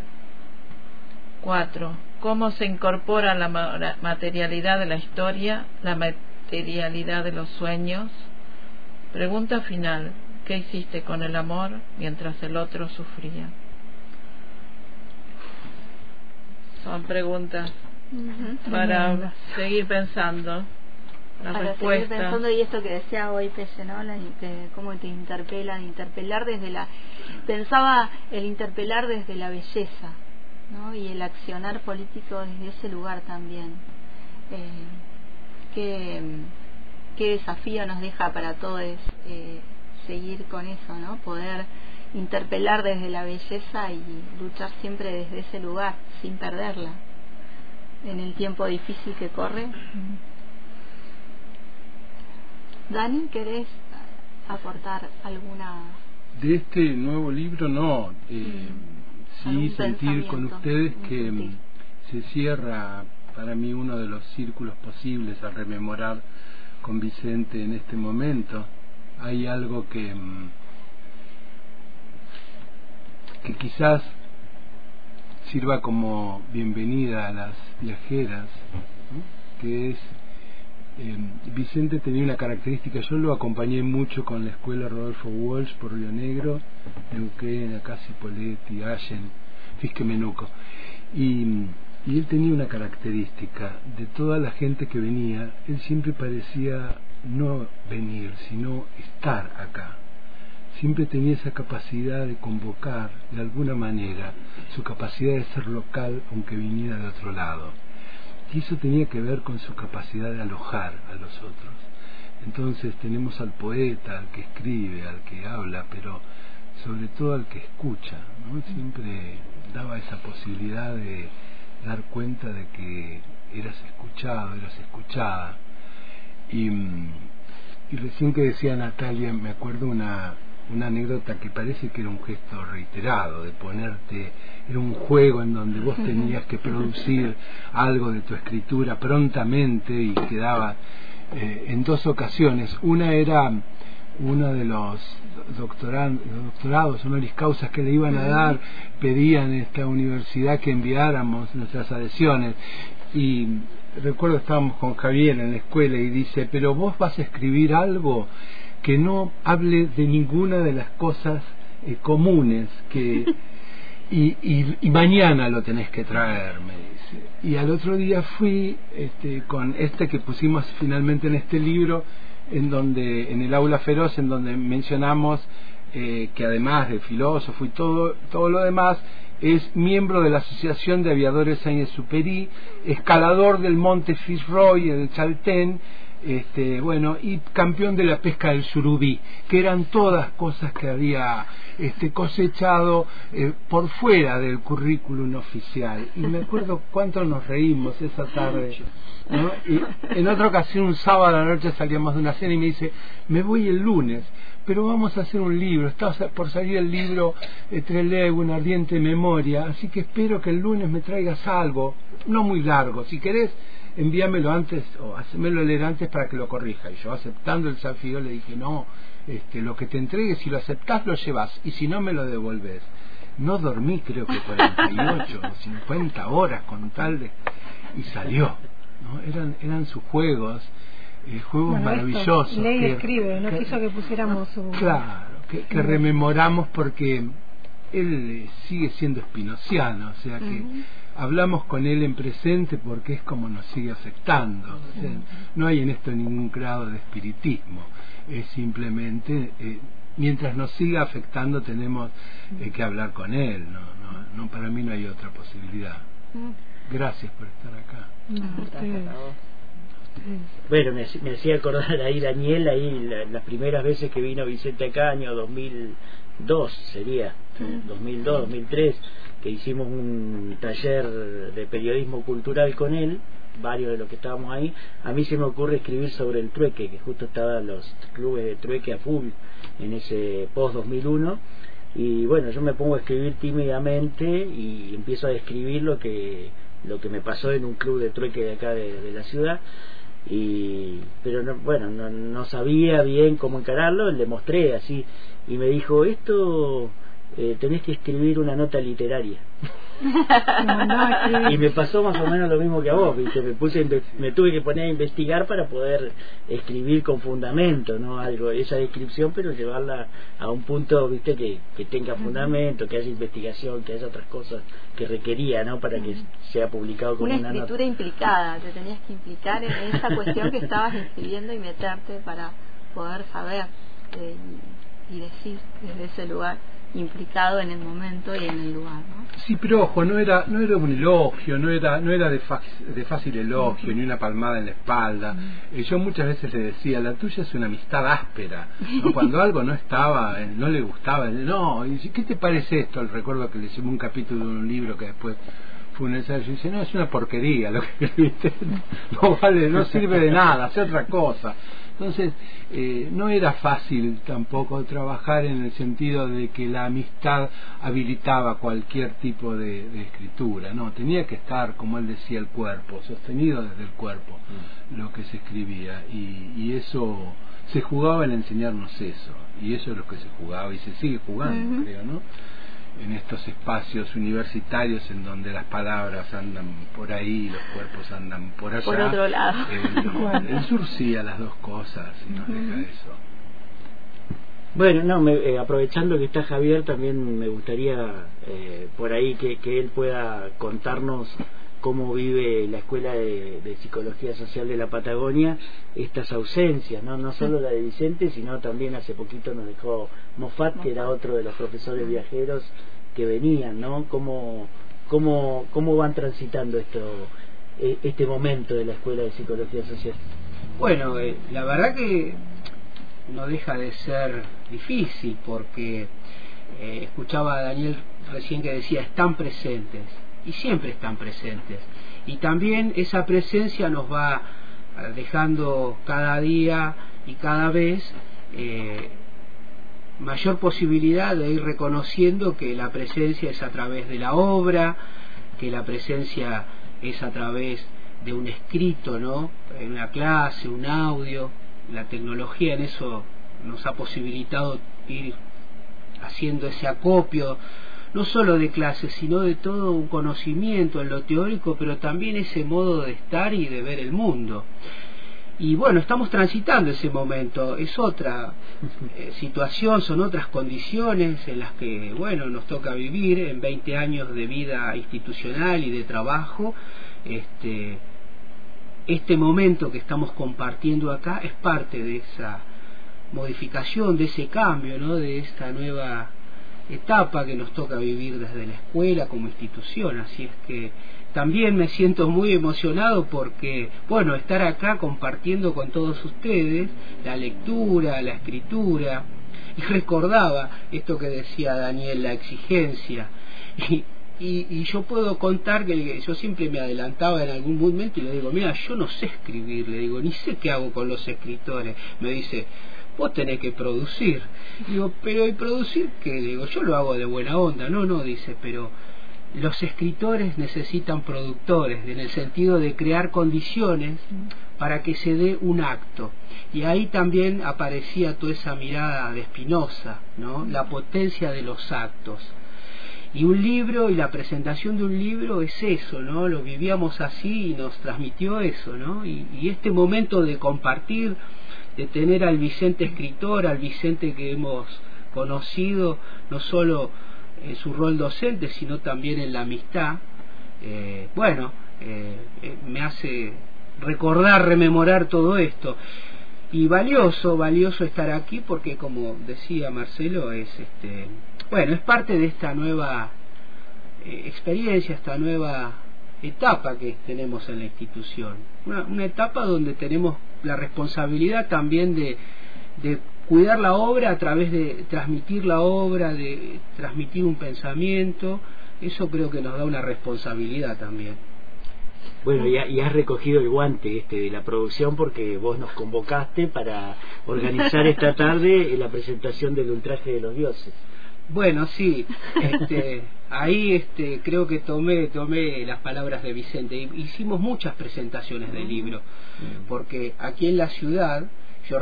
4. ¿Cómo se incorpora la materialidad de la historia, la materialidad de los sueños? Pregunta final. ¿Qué hiciste con el amor mientras el otro sufría? Son preguntas para seguir pensando la para respuesta. seguir pensando y esto que decía hoy Pese, ¿no? La, que, cómo te interpelan, interpelar desde la... Pensaba el interpelar desde la belleza, ¿no? Y el accionar político desde ese lugar también. Eh, qué, qué desafío nos deja para todos eh, seguir con eso, ¿no? Poder interpelar desde la belleza y luchar siempre desde ese lugar, sin perderla, en el tiempo difícil que corre. Dani, ¿querés aportar alguna... De este nuevo libro no, eh, sí sentir con ustedes que mm, se cierra para mí uno de los círculos posibles a rememorar con Vicente en este momento. Hay algo que, mm, que quizás sirva como bienvenida a las viajeras, que es eh, Vicente tenía una característica, yo lo acompañé mucho con la escuela Rodolfo Walsh por Río Negro, Neuquén, Acasi Poletti, Allen, Fisque Menuco. Y, y él tenía una característica, de toda la gente que venía, él siempre parecía no venir, sino estar acá. Siempre tenía esa capacidad de convocar de alguna manera, su capacidad de ser local aunque viniera de otro lado y eso tenía que ver con su capacidad de alojar a los otros. Entonces tenemos al poeta, al que escribe, al que habla, pero sobre todo al que escucha. ¿no? Siempre daba esa posibilidad de dar cuenta de que eras escuchado, eras escuchada. Y, y recién que decía Natalia, me acuerdo una, una anécdota que parece que era un gesto reiterado, de ponerte, era un juego en donde vos tenías que producir algo de tu escritura prontamente y quedaba eh, en dos ocasiones. Una era uno de los doctorados, honoris causas que le iban a dar, pedían en esta universidad que enviáramos nuestras adhesiones. Y recuerdo estábamos con Javier en la escuela y dice, pero vos vas a escribir algo que no hable de ninguna de las cosas eh, comunes que [LAUGHS] y, y, mañana lo tenés que traer me dice. Y al otro día fui este, con este que pusimos finalmente en este libro en donde en el aula feroz en donde mencionamos eh, que además de filósofo y todo todo lo demás es miembro de la Asociación de Aviadores Saint-Exupéry, escalador del Monte Fitzroy en el Chaltén este, bueno, y campeón de la pesca del surubí, que eran todas cosas que había este, cosechado eh, por fuera del currículum oficial. Y me acuerdo cuánto nos reímos esa tarde. ¿no? Y en otra ocasión, un sábado a la noche salíamos de una cena y me dice, me voy el lunes, pero vamos a hacer un libro, está por salir el libro eh, Trelew, una ardiente memoria, así que espero que el lunes me traigas algo, no muy largo, si querés envíamelo antes o hacémelo leer antes para que lo corrija. Y yo aceptando el desafío le dije, no, este, lo que te entregue, si lo aceptás lo llevas y si no me lo devolves. No dormí creo que 48 o 50 horas con tal de... y salió. ¿no? Eran, eran sus juegos, eh, juegos maravillosos. Ley escribe, no quiso que pusiéramos su... Claro, que, que rememoramos porque él eh, sigue siendo espinociano, o sea que hablamos con él en presente porque es como nos sigue afectando. no hay en esto ningún grado de espiritismo, es simplemente, eh, mientras nos siga afectando tenemos eh, que hablar con él, no, no, no, para mí no hay otra posibilidad. Gracias por estar acá. Bueno, me, me, hacía acordar ahí Daniel, ahí las primeras veces que vino Vicente acá, año 2002 sería, 2002, 2003, que hicimos un taller de periodismo cultural con él, varios de los que estábamos ahí, a mí se me ocurre escribir sobre el trueque, que justo estaban los clubes de trueque a full en ese post 2001 y bueno, yo me pongo a escribir tímidamente y empiezo a describir lo que lo que me pasó en un club de trueque de acá de, la ciudad. Y pero no, bueno no, no sabía bien cómo encararlo le mostré así y me dijo esto eh, tenés que escribir una nota literaria. [LAUGHS] y me pasó más o menos lo mismo que a vos, ¿viste? Me, puse, me tuve que poner a investigar para poder escribir con fundamento, ¿no? Algo, esa descripción, pero llevarla a un punto, ¿viste? Que, que tenga fundamento, que haya investigación, que haya otras cosas que requería, ¿no? Para que sea publicado con una, una escritura implicada, te tenías que implicar en esa cuestión que estabas escribiendo y meterte para poder saber eh, y decir desde ese lugar implicado en el momento y en el lugar. ¿no? Sí, pero ojo, no era, no era un elogio, no era, no era de, de fácil elogio, ni una palmada en la espalda. Eh, yo muchas veces le decía, la tuya es una amistad áspera. [LAUGHS] Cuando algo no estaba, eh, no le gustaba, no, y ¿qué te parece esto? El recuerdo que le hicimos un capítulo de un libro que después fue un ensayo y dice, no, es una porquería lo que [LAUGHS] escribiste, no vale, no sirve de nada, hace otra cosa. Entonces, eh, no era fácil tampoco trabajar en el sentido de que la amistad habilitaba cualquier tipo de, escritura, no, tenía que estar, como él decía, el cuerpo, sostenido desde el cuerpo, mm. lo que se escribía, y, eso se jugaba en enseñarnos eso, y eso es lo que se jugaba y se sigue jugando, creo, ¿no? En estos espacios universitarios en donde las palabras andan por ahí, los cuerpos andan por allá. Por otro lado. [LAUGHS] El, sur sí a las dos cosas y nos deja eso. Bueno, no, me, eh, aprovechando que está Javier, también me gustaría eh, por ahí que, que él pueda contarnos cómo vive la Escuela de, Psicología Social de la Patagonia estas ausencias, ¿no? no solo la de Vicente, sino también hace poquito nos dejó Moffat, que era otro de los profesores viajeros que venían, ¿no? ¿Cómo, cómo, cómo van transitando esto, e, este momento de la Escuela de Psicología Social? Bueno, eh, la verdad que no deja de ser difícil porque eh, escuchaba a Daniel recién que decía, están presentes y siempre están presentes. Y también esa presencia nos va eh, dejando cada día y cada vez eh, mayor posibilidad de ir reconociendo que la presencia es a través de la obra, que la presencia es a través de un escrito, ¿no? En una clase, un audio. La tecnología en eso nos ha posibilitado ir haciendo ese acopio no solo de clases, sino de todo un conocimiento en lo teórico, pero también ese modo de estar y de ver el mundo. Y bueno, estamos transitando ese momento, es otra eh, situación, son otras condiciones en las que, bueno, nos toca vivir en 20 años de vida institucional y de trabajo. Este, este momento que estamos compartiendo acá es parte de esa modificación, de ese cambio, ¿no? de esta nueva etapa que nos toca vivir desde la escuela como institución, así es que también me siento muy emocionado porque, bueno, estar acá compartiendo con todos ustedes la lectura, la escritura, y recordaba esto que decía Daniel, la exigencia, y, y, yo puedo contar que yo siempre me adelantaba en algún momento y le digo, mira, yo no sé escribir, le digo, ni sé qué hago con los escritores, me dice, vos tenés que producir. Digo, pero ¿y producir qué? Digo, yo lo hago de buena onda. No, no, dice, pero los escritores necesitan productores, en el sentido de crear condiciones para que se dé un acto. Y ahí también aparecía toda esa mirada de Spinoza, ¿no? La potencia de los actos. Y un libro y la presentación de un libro es eso, ¿no? Lo vivíamos así y nos transmitió eso, ¿no? Y, y este momento de compartir de tener al Vicente escritor, al Vicente que hemos conocido, no solo en su rol docente, sino también en la amistad, eh, bueno, eh, me hace recordar, rememorar todo esto. Y valioso, valioso estar aquí porque como decía Marcelo, es este, bueno, es parte de esta nueva experiencia, esta nueva etapa que tenemos en la institución. Una, una, etapa donde tenemos la responsabilidad también de, de cuidar la obra a través de transmitir la obra, de transmitir un pensamiento, eso creo que nos da una responsabilidad también. Bueno, y, y, has recogido el guante este de la producción porque vos nos convocaste para organizar [LAUGHS] esta tarde la presentación del ultraje de los dioses. Bueno, sí, este, ahí este, creo que tomé, tomé las palabras de Vicente. Hicimos muchas presentaciones del libro, porque aquí en la ciudad yo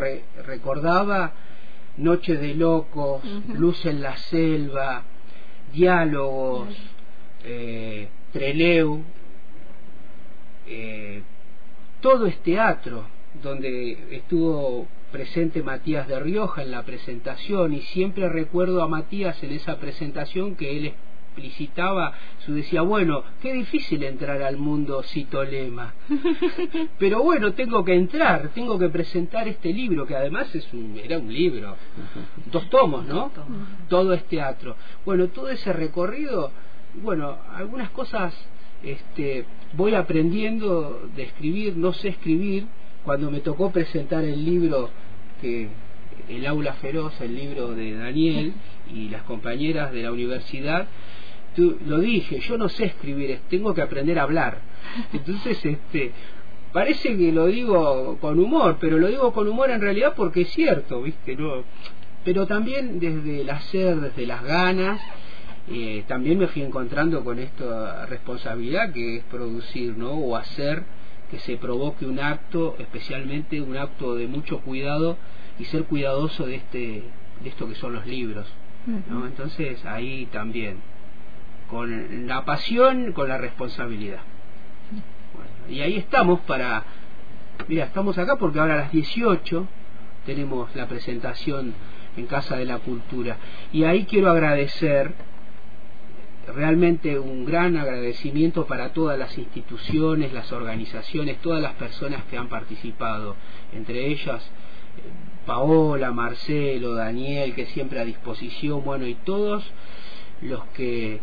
recordaba Noche de Locos, Luz en la Selva, Diálogos, eh, Treleu, eh, todo es teatro, donde estuvo presente Matías de Rioja en la presentación y siempre recuerdo a Matías en esa presentación que él explicitaba, su decía, bueno, qué difícil entrar al mundo citolema, [LAUGHS] pero bueno, tengo que entrar, tengo que presentar este libro, que además es un, era un libro, dos tomos, ¿no? Todo es teatro. Bueno, todo ese recorrido, bueno, algunas cosas este, voy aprendiendo de escribir, no sé escribir, cuando me tocó presentar el libro que el aula feroz, el libro de Daniel y las compañeras de la universidad, lo dije, yo no sé escribir, tengo que aprender a hablar. [LAUGHS] Entonces, este, parece que lo digo con humor, pero lo digo con humor en realidad porque es cierto, ¿viste? No, pero también desde el hacer, desde las ganas, eh, también me fui encontrando con esta responsabilidad que es producir, ¿no? O hacer que se provoque un acto, especialmente un acto de mucho cuidado y ser cuidadoso de este de esto que son los libros, ¿no? Entonces ahí también con la pasión, con la responsabilidad. y ahí estamos para, mira, estamos acá porque ahora a las 18 tenemos la presentación en Casa de la Cultura. Y ahí quiero agradecer, realmente un gran agradecimiento para todas las instituciones, las organizaciones, todas las personas que han participado, entre ellas eh, Paola, Marcelo, Daniel, que siempre a disposición, bueno, y todos los que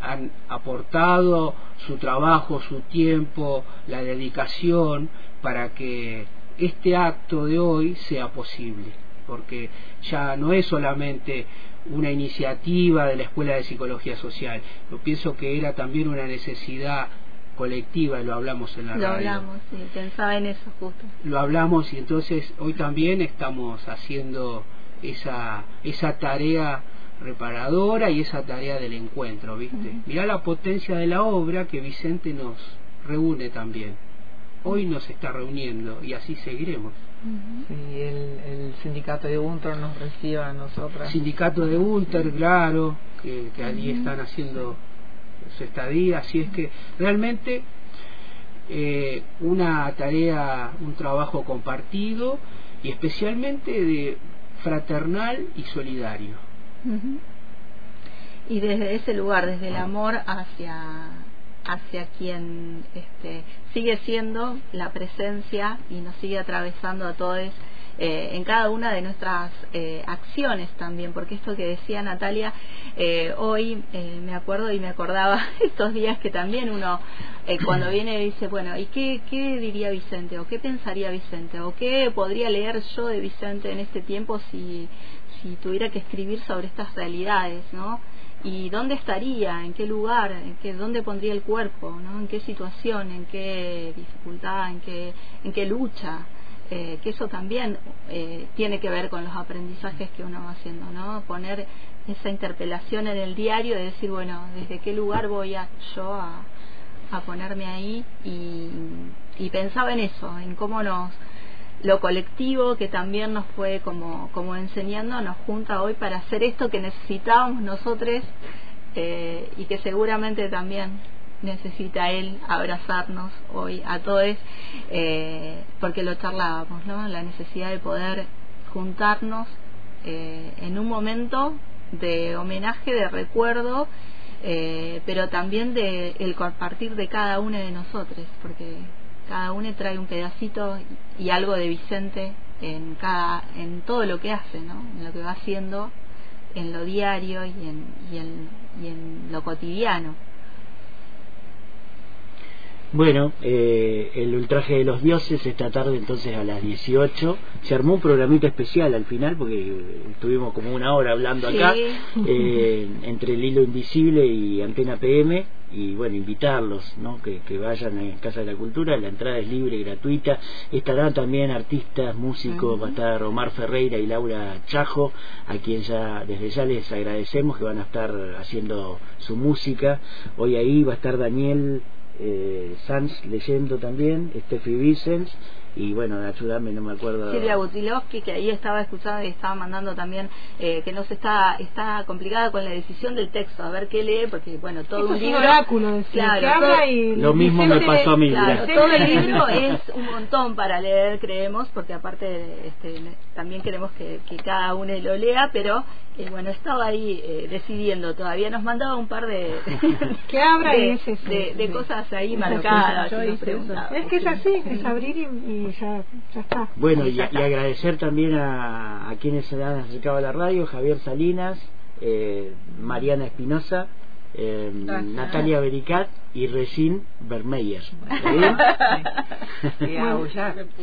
han aportado su trabajo, su tiempo, la dedicación para que este acto de hoy sea posible, porque ya no es solamente una iniciativa de la Escuela de Psicología Social, yo pienso que era también una necesidad colectiva, lo hablamos en la lo radio. Lo hablamos, sí, pensaba en eso justo. Lo hablamos y entonces hoy también estamos haciendo esa, esa tarea reparadora y esa tarea del encuentro, ¿viste? Mirá la potencia de la obra que Vicente nos reúne también. Hoy nos está reuniendo y así seguiremos. Sí, el, el, sindicato de Unter nos recibe a nosotras. Sindicato de Unter, claro, que, que allí están haciendo su estadía, así es que realmente eh, una tarea, un trabajo compartido y especialmente de fraternal y solidario. Y desde ese lugar, desde el amor hacia hacia quien este, sigue siendo la presencia y nos sigue atravesando a todos eh, en cada una de nuestras eh, acciones también, porque esto que decía Natalia, eh, hoy me acuerdo y me acordaba [LAUGHS] estos días que también uno cuando viene dice, bueno, ¿y qué, qué diría Vicente? ¿O qué pensaría Vicente? ¿O qué podría leer yo de Vicente en este tiempo si si tuviera que escribir sobre estas realidades, ¿no? Y dónde estaría, en qué lugar, en qué, dónde pondría el cuerpo, ¿no? En qué situación, en qué dificultad, en qué, en qué lucha, eh, que eso también eh, tiene que ver con los aprendizajes que uno va haciendo, ¿no? Poner esa interpelación en el diario de decir, bueno, desde qué lugar voy a, yo a, a ponerme ahí y, y pensaba en eso, en cómo nos lo colectivo que también nos fue como, como enseñando, nos junta hoy para hacer esto que necesitábamos nosotros eh, y que seguramente también necesita él abrazarnos hoy a todos, eh, porque lo charlábamos, ¿no? La necesidad de poder juntarnos eh, en un momento de homenaje, de recuerdo eh, pero también de el compartir de cada uno de nosotros, porque cada uno trae un pedacito y algo de Vicente en cada en todo lo que hace, ¿no? En lo que va haciendo en lo diario y en, y en, y en lo cotidiano. Bueno, eh, el ultraje de los dioses esta tarde entonces a las 18. Se armó un programito especial al final porque estuvimos como una hora hablando acá eh, entre el hilo invisible y Antena PM y bueno, invitarlos, ¿no? Que, que vayan a Casa de la Cultura, la entrada es libre, gratuita. Estarán también artistas, músicos, va a estar Omar Ferreira y Laura Chajo, a quien ya desde ya les agradecemos que van a estar haciendo su música. Hoy ahí va a estar Daniel eh, Sanz leyendo también, Steffi Vicens y bueno, ayúdame, no me acuerdo. Silvia Butilovsky, que ahí estaba escuchando y estaba mandando también, eh, que no se está, está complicada con la decisión del texto, a ver qué lee, porque bueno, todo un libro. claro, lo mismo me pasó a mí. todo el libro es un montón para leer, creemos, porque aparte este, también queremos que, que cada uno lo lea, pero eh, bueno, estaba ahí eh, decidiendo todavía, nos mandaba un par de. [LAUGHS] que abra de, y de, cosas ahí marcadas. es que es así, es abrir y, ya, ya, está. Bueno, y, agradecer también a, a, quienes se han acercado a la radio: Javier Salinas, eh, Mariana Espinosa, eh, Natalia Bericat y Regine Vermeyer. [LAUGHS]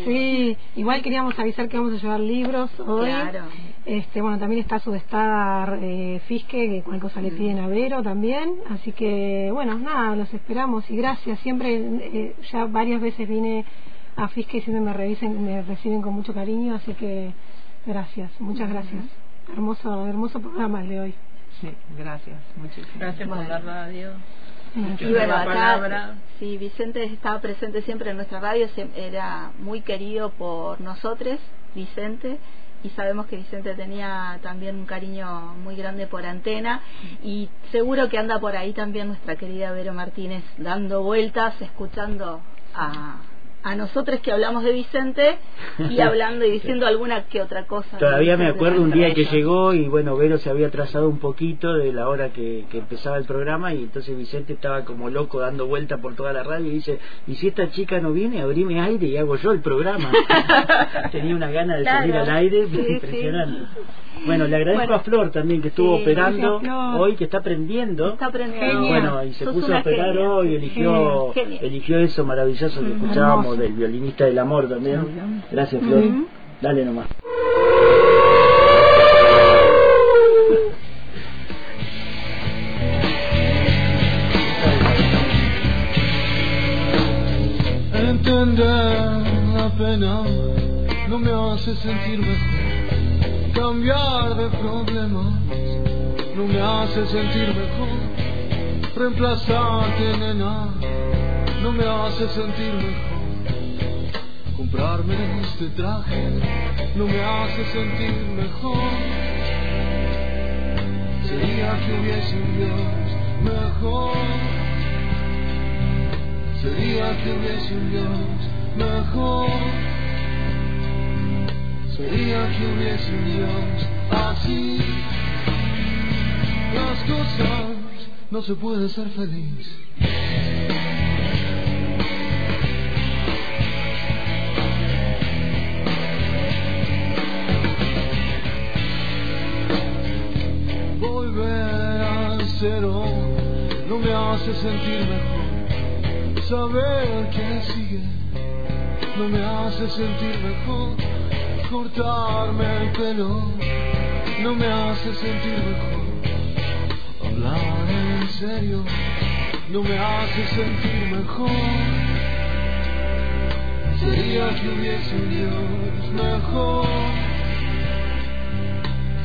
sí, igual queríamos avisar que vamos a llevar libros hoy. Este, bueno, también está su eh, Fisque, que cualquier cosa le mm. piden a Vero también. Así que, bueno, nada, los esperamos y gracias. Siempre, eh, ya varias veces vine a Fisque y siempre me, revisen, me reciben con mucho cariño, así que gracias, muchas gracias. Hermoso, hermoso programa el de hoy. Sí, gracias, muchísimas gracias. por la radio. Y bueno, acá, sí, Vicente estaba presente siempre en nuestra radio, era muy querido por nosotros, Vicente, y sabemos que Vicente tenía también un cariño muy grande por Antena y seguro que anda por ahí también nuestra querida Vero Martínez dando vueltas, escuchando a, a nosotros que hablamos de Vicente y [LAUGHS] hablando y diciendo alguna que otra cosa. Todavía me acuerdo un día que llegó y bueno, Vero se había atrasado un poquito de la hora que, que, empezaba el programa y entonces Vicente estaba como loco dando vuelta por toda la radio y dice, y si esta chica no viene, abrime aire y hago yo el programa. [LAUGHS] Tenía una gana de salir al aire impresionante. Bueno, le agradezco a Flor también que estuvo operando hoy, que está aprendiendo. Está aprendiendo. Bueno, y se puso a operar hoy, eligió, eligió eso maravilloso que escuchábamos del violinista del amor también. Gracias, Flor. Dale nomás. Entender la pena no me hace sentir mejor. Cambiar de problemas no me hace sentir mejor. Reemplazarte, nena, no me hace sentir mejor. Comprarme este traje no me hace sentir mejor. Sería que hubiese un Dios mejor. Sería que hubiese un Dios mejor. Sería que hubiese un Dios así. Las cosas no se puede ser feliz. Me hace sentir mejor. Saber que sigue no me hace sentir mejor. Cortarme el pelo no me hace sentir mejor. Hablar en serio no me hace sentir mejor. Sería que hubiese un Dios mejor.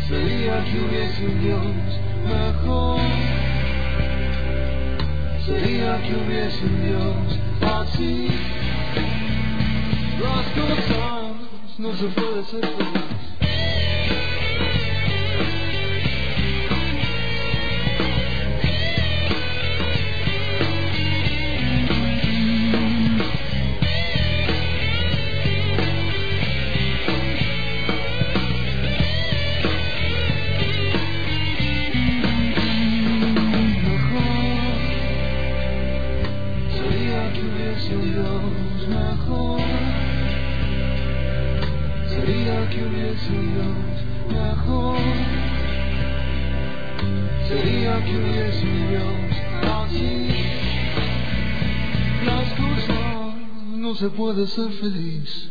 Sería que hubiese un Dios mejor. Sería que hubiese un Dios así. Las cosas no se puede ser feliz. Las cosas no se puede ser feliz.